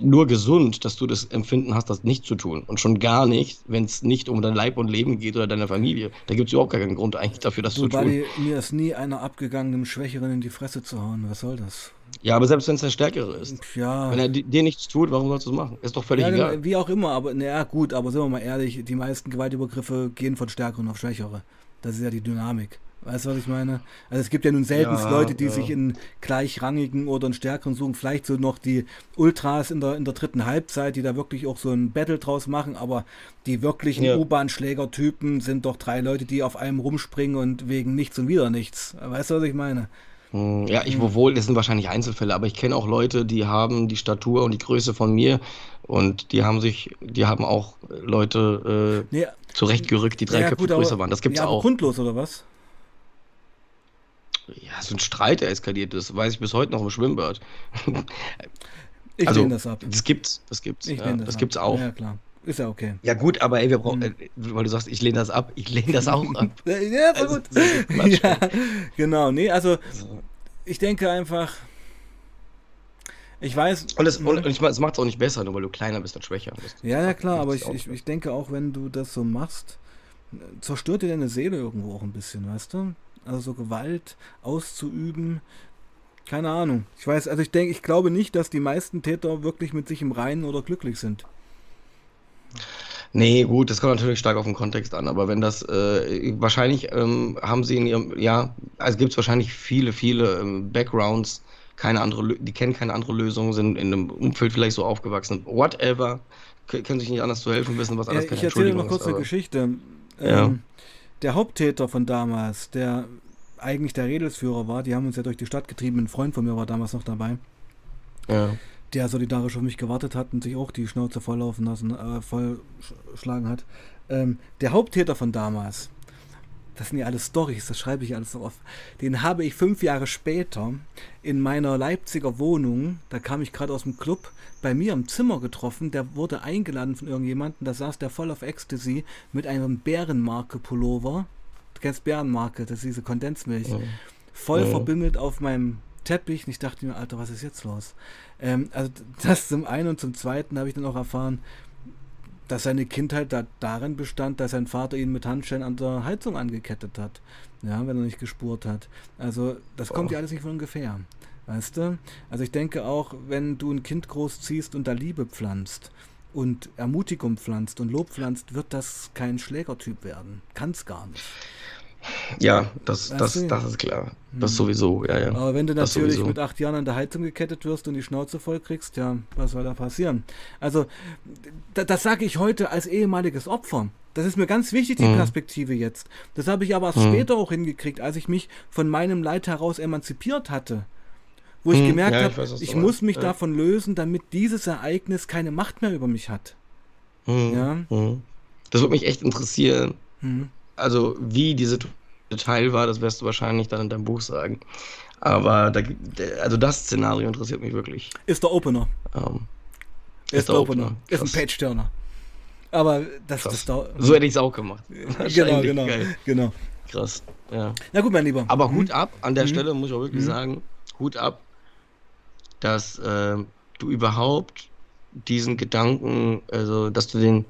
[SPEAKER 2] nur gesund, dass du das Empfinden hast, das nicht zu tun. Und schon gar nicht, wenn es nicht um dein Leib und Leben geht oder deine Familie. Da gibt es überhaupt keinen Grund eigentlich dafür, das
[SPEAKER 1] du,
[SPEAKER 2] zu
[SPEAKER 1] tun. Mir ist nie einer abgegangen, einem Schwächeren in die Fresse zu hauen. Was soll das?
[SPEAKER 2] Ja, aber selbst wenn es der Stärkere ist.
[SPEAKER 1] Ja.
[SPEAKER 2] Wenn er dir nichts tut, warum sollst du es machen? Ist doch völlig ja, egal.
[SPEAKER 1] Wie auch immer, aber naja, gut, aber sind wir mal ehrlich, die meisten Gewaltübergriffe gehen von Stärkeren auf Schwächere. Das ist ja die Dynamik. Weißt du, was ich meine? Also es gibt ja nun selten ja, Leute, die ja. sich in gleichrangigen oder in stärkeren suchen. Vielleicht so noch die Ultras in der, in der dritten Halbzeit, die da wirklich auch so ein Battle draus machen. Aber die wirklichen ja. U-Bahn-Schläger-Typen sind doch drei Leute, die auf einem rumspringen und wegen nichts und wieder nichts. Weißt du, was ich meine?
[SPEAKER 2] Hm, ja, ich wohl, das sind wahrscheinlich Einzelfälle, aber ich kenne auch Leute, die haben die Statur und die Größe von mir und die haben sich, die haben auch Leute äh, nee, zurechtgerückt, die drei ja, Köpfe gut, größer aber, waren. Das gibt's ja, auch.
[SPEAKER 1] Grundlos oder was?
[SPEAKER 2] Ja, so ein Streit, der eskaliert ist, weiß ich bis heute noch im Schwimmbad.
[SPEAKER 1] ich also, lehne das ab.
[SPEAKER 2] Das gibt's, das gibt's.
[SPEAKER 1] Ich ja, das,
[SPEAKER 2] das gibt's auch.
[SPEAKER 1] Ja, klar. Ist ja okay.
[SPEAKER 2] Ja, gut, aber ey, wir brauchen, hm. Äh, weil du sagst, ich lehne das ab, ich lehne das auch ab.
[SPEAKER 1] ja, also, gut. ja, genau, nee, also ich denke einfach, ich weiß.
[SPEAKER 2] Und, es, und ich meine, es macht es auch nicht besser, nur weil du kleiner bist und schwächer bist.
[SPEAKER 1] Ja, ja, klar, aber ich, ich, ich denke auch, wenn du das so machst, zerstört dir deine Seele irgendwo auch ein bisschen, weißt du? Also so Gewalt auszuüben, keine Ahnung. Ich weiß, also ich denke, ich glaube nicht, dass die meisten Täter wirklich mit sich im Reinen oder glücklich sind.
[SPEAKER 2] Nee, gut, das kommt natürlich stark auf den Kontext an, aber wenn das, äh, wahrscheinlich ähm, haben sie in ihrem, ja, also gibt es wahrscheinlich viele, viele ähm, Backgrounds, keine andere, die kennen keine andere Lösung, sind in einem Umfeld vielleicht so aufgewachsen, whatever, können sich nicht anders zu helfen, wissen, was alles
[SPEAKER 1] ja, Ich erzähle noch kurz eine Geschichte.
[SPEAKER 2] Ja.
[SPEAKER 1] Der Haupttäter von damals, der eigentlich der Redelsführer war, die haben uns ja durch die Stadt getrieben, ein Freund von mir war damals noch dabei.
[SPEAKER 2] Ja.
[SPEAKER 1] Der solidarisch auf mich gewartet hat und sich auch die Schnauze volllaufen lassen, äh, vollschlagen hat. Ähm, der Haupttäter von damals, das sind ja alles Storys, das schreibe ich alles so oft. Den habe ich fünf Jahre später in meiner Leipziger Wohnung, da kam ich gerade aus dem Club, bei mir im Zimmer getroffen. Der wurde eingeladen von irgendjemandem, da saß der voll auf Ecstasy mit einem Bärenmarke-Pullover. Du kennst Bärenmarke, das ist diese Kondensmilch. Ja. Voll ja. verbimmelt auf meinem Teppich. Und ich dachte mir, Alter, was ist jetzt los? Ähm, also das zum einen und zum zweiten habe ich dann auch erfahren, dass seine Kindheit da darin bestand, dass sein Vater ihn mit Handschellen an der Heizung angekettet hat. Ja, wenn er nicht gespurt hat. Also, das kommt oh. ja alles nicht von ungefähr. Weißt du? Also, ich denke auch, wenn du ein Kind großziehst und da Liebe pflanzt und Ermutigung pflanzt und Lob pflanzt, wird das kein Schlägertyp werden. Kann es gar nicht.
[SPEAKER 2] Ja, das, das, das ist klar. Das hm. sowieso, ja, ja.
[SPEAKER 1] Aber wenn du natürlich mit acht Jahren an der Heizung gekettet wirst und die Schnauze voll kriegst, ja, was soll da passieren? Also, das sage ich heute als ehemaliges Opfer. Das ist mir ganz wichtig, die mhm. Perspektive jetzt. Das habe ich aber erst mhm. später auch hingekriegt, als ich mich von meinem Leid heraus emanzipiert hatte. Wo ich mhm. gemerkt ja, habe, ich, ich muss mich ja. davon lösen, damit dieses Ereignis keine Macht mehr über mich hat.
[SPEAKER 2] Mhm. Ja? Mhm. Das würde mich echt interessieren. Mhm also wie diese Teil war, das wirst du wahrscheinlich dann in deinem Buch sagen. Aber da, also das Szenario interessiert mich wirklich.
[SPEAKER 1] Ist der Opener. Ähm, ist, ist der Opener. Opener. Ist ein Page-Turner. Aber das, das
[SPEAKER 2] da, So hätte ich es auch gemacht.
[SPEAKER 1] genau, genau, Geil. genau.
[SPEAKER 2] Krass. Ja.
[SPEAKER 1] Na gut, mein Lieber.
[SPEAKER 2] Aber Hut mhm. ab, an der mhm. Stelle muss ich auch wirklich mhm. sagen, Hut ab, dass äh, du überhaupt diesen Gedanken, also dass du den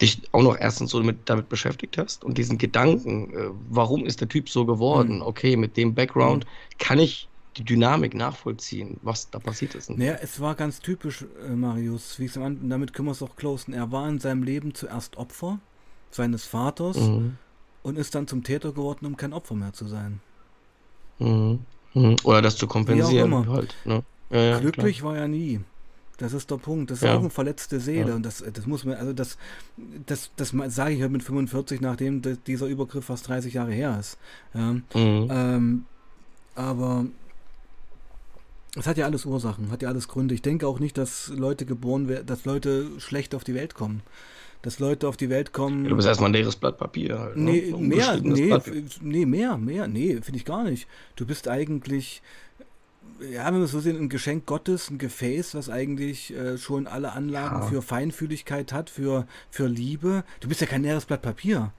[SPEAKER 2] dich auch noch erstens so mit, damit beschäftigt hast und diesen Gedanken, äh, warum ist der Typ so geworden? Mhm. Okay, mit dem Background mhm. kann ich die Dynamik nachvollziehen, was da passiert ist.
[SPEAKER 1] Naja, es war ganz typisch, äh, Marius, wie ich es am damit können wir es auch closen. Er war in seinem Leben zuerst Opfer seines Vaters mhm. und ist dann zum Täter geworden, um kein Opfer mehr zu sein.
[SPEAKER 2] Mhm. Mhm. Oder das zu kompensieren. Halt, ne?
[SPEAKER 1] ja, ja, Glücklich klar. war er nie. Das ist der Punkt. Das ist ja. auch eine verletzte Seele. Ja. Und das, das muss man, also das, das, das sage ich halt mit 45, nachdem dieser Übergriff fast 30 Jahre her ist. Ja. Mhm. Ähm, aber es hat ja alles Ursachen, hat ja alles Gründe. Ich denke auch nicht, dass Leute geboren werden, dass Leute schlecht auf die Welt kommen. Dass Leute auf die Welt kommen.
[SPEAKER 2] Ja, du bist erstmal ein leeres Blatt Papier. Halt,
[SPEAKER 1] ne? Nee, mehr, nee, nee, mehr, mehr, nee, finde ich gar nicht. Du bist eigentlich ja, wenn wir es so sehen, ein Geschenk Gottes, ein Gefäß, was eigentlich äh, schon alle Anlagen ja. für Feinfühligkeit hat, für, für Liebe. Du bist ja kein leeres Blatt Papier.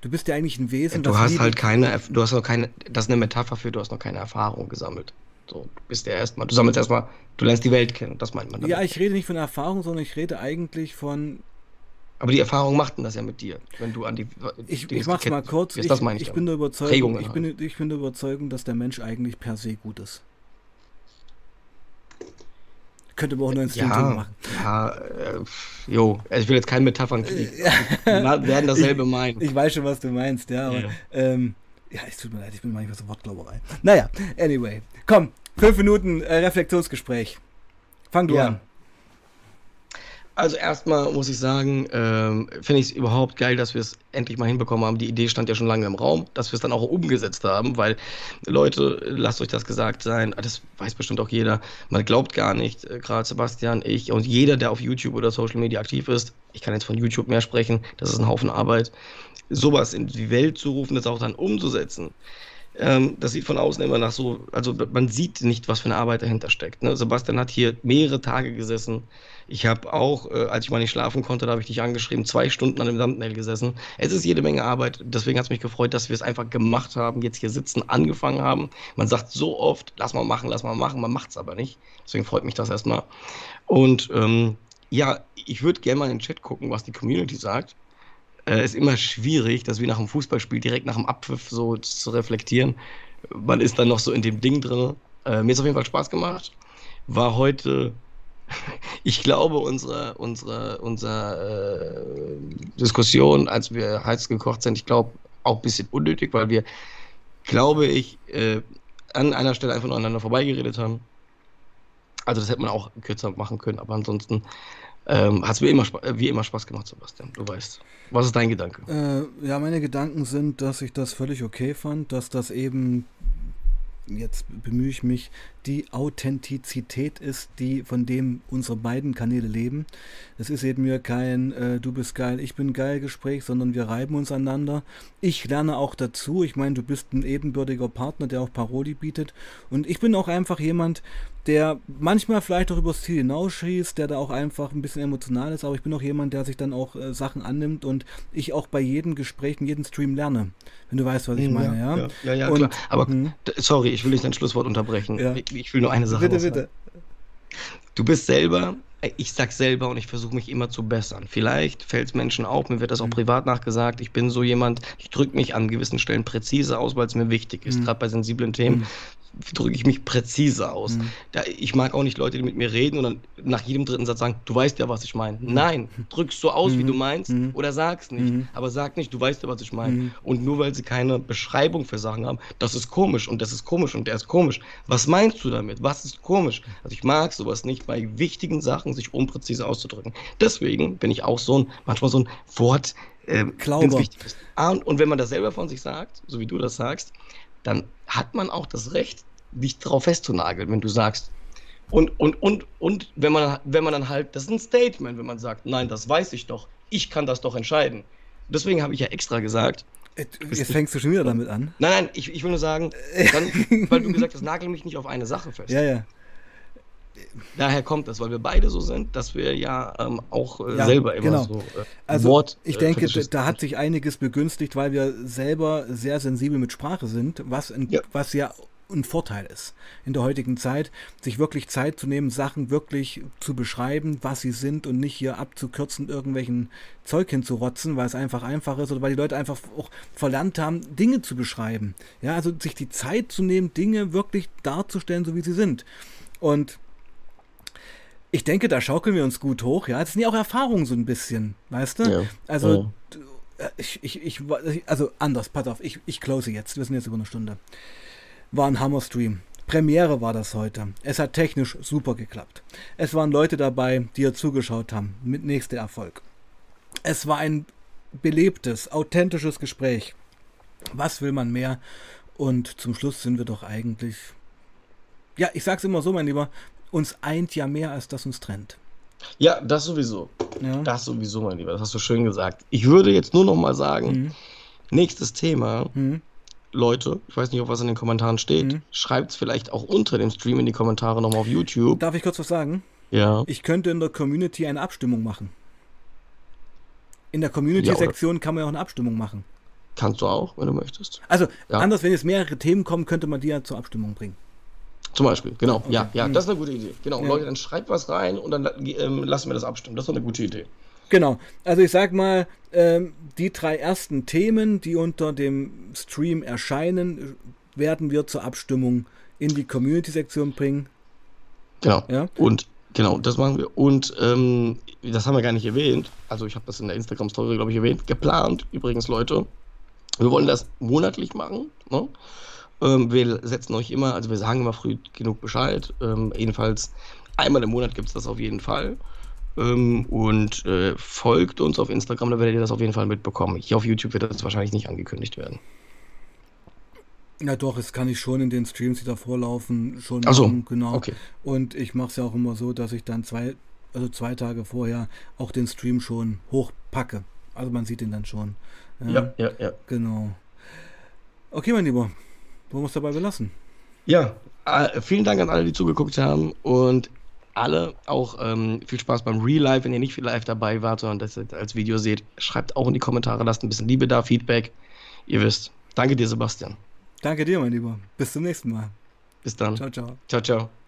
[SPEAKER 1] Du bist ja eigentlich ein Wesen.
[SPEAKER 2] Du hast halt keine, du hast noch keine, das ist eine Metapher für, du hast noch keine Erfahrung gesammelt. So, du bist ja erstmal, du sammelst erstmal, du lernst die Welt kennen, das meint man
[SPEAKER 1] damit. Ja, ich rede nicht von Erfahrung, sondern ich rede eigentlich von.
[SPEAKER 2] Aber die Erfahrung machten das ja mit dir, wenn du an die.
[SPEAKER 1] Ich, ich mach's mal kurz. Ich,
[SPEAKER 2] ich,
[SPEAKER 1] ich bin der Überzeugung, ich, bin, ich bin der Überzeugung, dass der Mensch eigentlich per se gut ist. Könnte man auch nur ein
[SPEAKER 2] Stream ja, machen. Ja, äh, jo, also ich will jetzt keine Metaphern kriegen. Wir werden dasselbe
[SPEAKER 1] ich,
[SPEAKER 2] meinen.
[SPEAKER 1] Ich weiß schon, was du meinst, ja. Aber, ja. Ähm, ja, es tut mir leid, ich bin manchmal so Wortglauberei. Naja, anyway. Komm, fünf Minuten äh, Reflexionsgespräch. Fang du ja. an.
[SPEAKER 2] Also erstmal muss ich sagen, ähm, finde ich es überhaupt geil, dass wir es endlich mal hinbekommen haben. Die Idee stand ja schon lange im Raum, dass wir es dann auch umgesetzt haben, weil Leute, lasst euch das gesagt sein, das weiß bestimmt auch jeder, man glaubt gar nicht, äh, gerade Sebastian, ich und jeder, der auf YouTube oder Social Media aktiv ist, ich kann jetzt von YouTube mehr sprechen, das ist ein Haufen Arbeit, sowas in die Welt zu rufen, das auch dann umzusetzen. Ähm, das sieht von außen immer nach so, also man sieht nicht, was für eine Arbeit dahinter steckt. Ne? Sebastian hat hier mehrere Tage gesessen. Ich habe auch, äh, als ich mal nicht schlafen konnte, da habe ich dich angeschrieben, zwei Stunden an dem Thumbnail gesessen. Es ist jede Menge Arbeit. Deswegen hat es mich gefreut, dass wir es einfach gemacht haben, jetzt hier sitzen, angefangen haben. Man sagt so oft, lass mal machen, lass mal machen, man macht es aber nicht. Deswegen freut mich das erstmal. Und ähm, ja, ich würde gerne mal in den Chat gucken, was die Community sagt äh, ist immer schwierig, das wie nach einem Fußballspiel direkt nach dem Abpfiff so zu reflektieren. Man ist dann noch so in dem Ding drin. Äh, mir ist auf jeden Fall Spaß gemacht. War heute, ich glaube, unsere, unsere, unsere äh, Diskussion, als wir heiß gekocht sind, ich glaube, auch ein bisschen unnötig, weil wir, glaube ich, äh, an einer Stelle einfach nur aneinander vorbeigeredet haben. Also das hätte man auch kürzer machen können, aber ansonsten ähm, Hat es mir immer, wie immer Spaß gemacht, Sebastian, du weißt. Was ist dein Gedanke?
[SPEAKER 1] Äh, ja, meine Gedanken sind, dass ich das völlig okay fand, dass das eben, jetzt bemühe ich mich, die Authentizität ist, die von dem unsere beiden Kanäle leben. Es ist eben mir kein äh, Du bist geil, ich bin geil Gespräch, sondern wir reiben uns aneinander. Ich lerne auch dazu. Ich meine, du bist ein ebenbürtiger Partner, der auch Paroli bietet. Und ich bin auch einfach jemand, der manchmal vielleicht auch übers Ziel hinausschießt, der da auch einfach ein bisschen emotional ist, aber ich bin auch jemand, der sich dann auch äh, Sachen annimmt und ich auch bei jedem Gespräch, in jedem Stream lerne, wenn du weißt, was ich meine, ja?
[SPEAKER 2] Ja, ja, ja, und, klar. Aber mh. sorry, ich will nicht dein Schlusswort unterbrechen. Ich, ich will nur eine Sache
[SPEAKER 1] Bitte, bitte.
[SPEAKER 2] Du bist selber ich sag selber und ich versuche mich immer zu bessern. Vielleicht fällt es Menschen auf, mir wird das auch mhm. privat nachgesagt. Ich bin so jemand, ich drücke mich an gewissen Stellen präzise aus, weil es mir wichtig ist. Mhm. Gerade bei sensiblen Themen. Mhm drücke ich mich präzise aus. Mhm. Da, ich mag auch nicht Leute, die mit mir reden und dann nach jedem dritten Satz sagen, du weißt ja, was ich meine. Mhm. Nein, drückst so aus, mhm. wie du meinst mhm. oder sag's nicht. Mhm. Aber sag nicht, du weißt ja, was ich meine. Mhm. Und nur weil sie keine Beschreibung für Sachen haben, das ist komisch und das ist komisch und der ist komisch. Was meinst du damit? Was ist komisch? Also ich mag sowas nicht, bei wichtigen Sachen sich unpräzise auszudrücken. Deswegen bin ich auch so ein, manchmal so ein Wort, äh, ist. Ah, und, und wenn man das selber von sich sagt, so wie du das sagst, dann hat man auch das Recht, dich darauf festzunageln, wenn du sagst. Und, und, und, und wenn man, wenn man dann halt, das ist ein Statement, wenn man sagt, nein, das weiß ich doch, ich kann das doch entscheiden. Deswegen habe ich ja extra gesagt,
[SPEAKER 1] Äh, jetzt fängst du schon wieder damit an.
[SPEAKER 2] Nein, nein, ich, ich will nur sagen, dann, weil du gesagt hast, nagel mich nicht auf eine Sache fest.
[SPEAKER 1] Ja, ja.
[SPEAKER 2] Daher kommt das, weil wir beide so sind, dass wir ja ähm, auch äh, ja, selber immer genau. so
[SPEAKER 1] äh, also Wort. Ich äh, denke, da hat sich einiges begünstigt, weil wir selber sehr sensibel mit Sprache sind, was, in, ja. was ja ein Vorteil ist in der heutigen Zeit, sich wirklich Zeit zu nehmen, Sachen wirklich zu beschreiben, was sie sind und nicht hier abzukürzen, irgendwelchen Zeug hinzurotzen, weil es einfach einfach ist oder weil die Leute einfach auch verlernt haben, Dinge zu beschreiben. Ja, also sich die Zeit zu nehmen, Dinge wirklich darzustellen, so wie sie sind. Und ich denke, da schaukeln wir uns gut hoch, ja. Das sind ja auch Erfahrungen so ein bisschen, weißt du? Ja. Also, ja. Ich, ich, ich, also anders, pass auf, ich, ich close jetzt, wir sind jetzt über eine Stunde. War ein Hammer-Stream. Premiere war das heute. Es hat technisch super geklappt. Es waren Leute dabei, die ihr zugeschaut haben, mit nächster Erfolg. Es war ein belebtes, authentisches Gespräch. Was will man mehr? Und zum Schluss sind wir doch eigentlich. Ja, ich sag's immer so, mein Lieber, uns eint ja mehr, als das uns trennt.
[SPEAKER 2] Ja, das sowieso. Ja. Das sowieso, mein Lieber. Das hast du schön gesagt. Ich würde jetzt nur noch mal sagen, mhm. nächstes Thema. Mhm. Leute, ich weiß nicht, ob was in den Kommentaren steht, mhm. schreibt es vielleicht auch unter dem Stream in die Kommentare nochmal auf YouTube.
[SPEAKER 1] Darf ich kurz was sagen?
[SPEAKER 2] Ja.
[SPEAKER 1] Ich könnte in der Community eine Abstimmung machen. In der Community-Sektion ja, kann man ja auch eine Abstimmung machen.
[SPEAKER 2] Kannst du auch, wenn du möchtest.
[SPEAKER 1] Also, ja. anders, wenn jetzt mehrere Themen kommen, könnte man die ja zur Abstimmung bringen.
[SPEAKER 2] Zum Beispiel, genau. Okay. Ja, ja, hm. das ist eine gute Idee. Genau, ja. Leute, dann schreibt was rein und dann ähm, lassen wir das abstimmen. Das ist eine gute Idee.
[SPEAKER 1] Genau. Also ich sag mal, ähm, die drei ersten Themen, die unter dem Stream erscheinen, werden wir zur Abstimmung in die Community-Sektion bringen.
[SPEAKER 2] Genau. Ja? Und genau, das machen wir. Und ähm, das haben wir gar nicht erwähnt. Also ich habe das in der Instagram-Story, glaube ich, erwähnt. Geplant, übrigens, Leute. Wir wollen das monatlich machen. Ne? Ähm, wir setzen euch immer, also wir sagen immer früh genug Bescheid. Ähm, jedenfalls einmal im Monat gibt es das auf jeden Fall. Ähm, und äh, folgt uns auf Instagram, da werdet ihr das auf jeden Fall mitbekommen. Hier auf YouTube wird das wahrscheinlich nicht angekündigt werden.
[SPEAKER 1] Ja, doch, es kann ich schon in den Streams, die davor laufen, schon
[SPEAKER 2] Ach so,
[SPEAKER 1] machen, genau.
[SPEAKER 2] Okay.
[SPEAKER 1] Und ich mache es ja auch immer so, dass ich dann zwei, also zwei Tage vorher auch den Stream schon hochpacke. Also man sieht ihn dann schon.
[SPEAKER 2] Ja, ja, ja.
[SPEAKER 1] Genau. Okay, mein Lieber. Wollen wir es dabei belassen?
[SPEAKER 2] Ja, äh, vielen Dank an alle, die zugeguckt haben und alle auch ähm, viel Spaß beim Real Life, wenn ihr nicht live dabei wart, sondern das als Video seht. Schreibt auch in die Kommentare, lasst ein bisschen Liebe da, Feedback. Ihr wisst. Danke dir, Sebastian.
[SPEAKER 1] Danke dir, mein Lieber. Bis zum nächsten Mal.
[SPEAKER 2] Bis dann.
[SPEAKER 1] Ciao, ciao.
[SPEAKER 2] Ciao, ciao.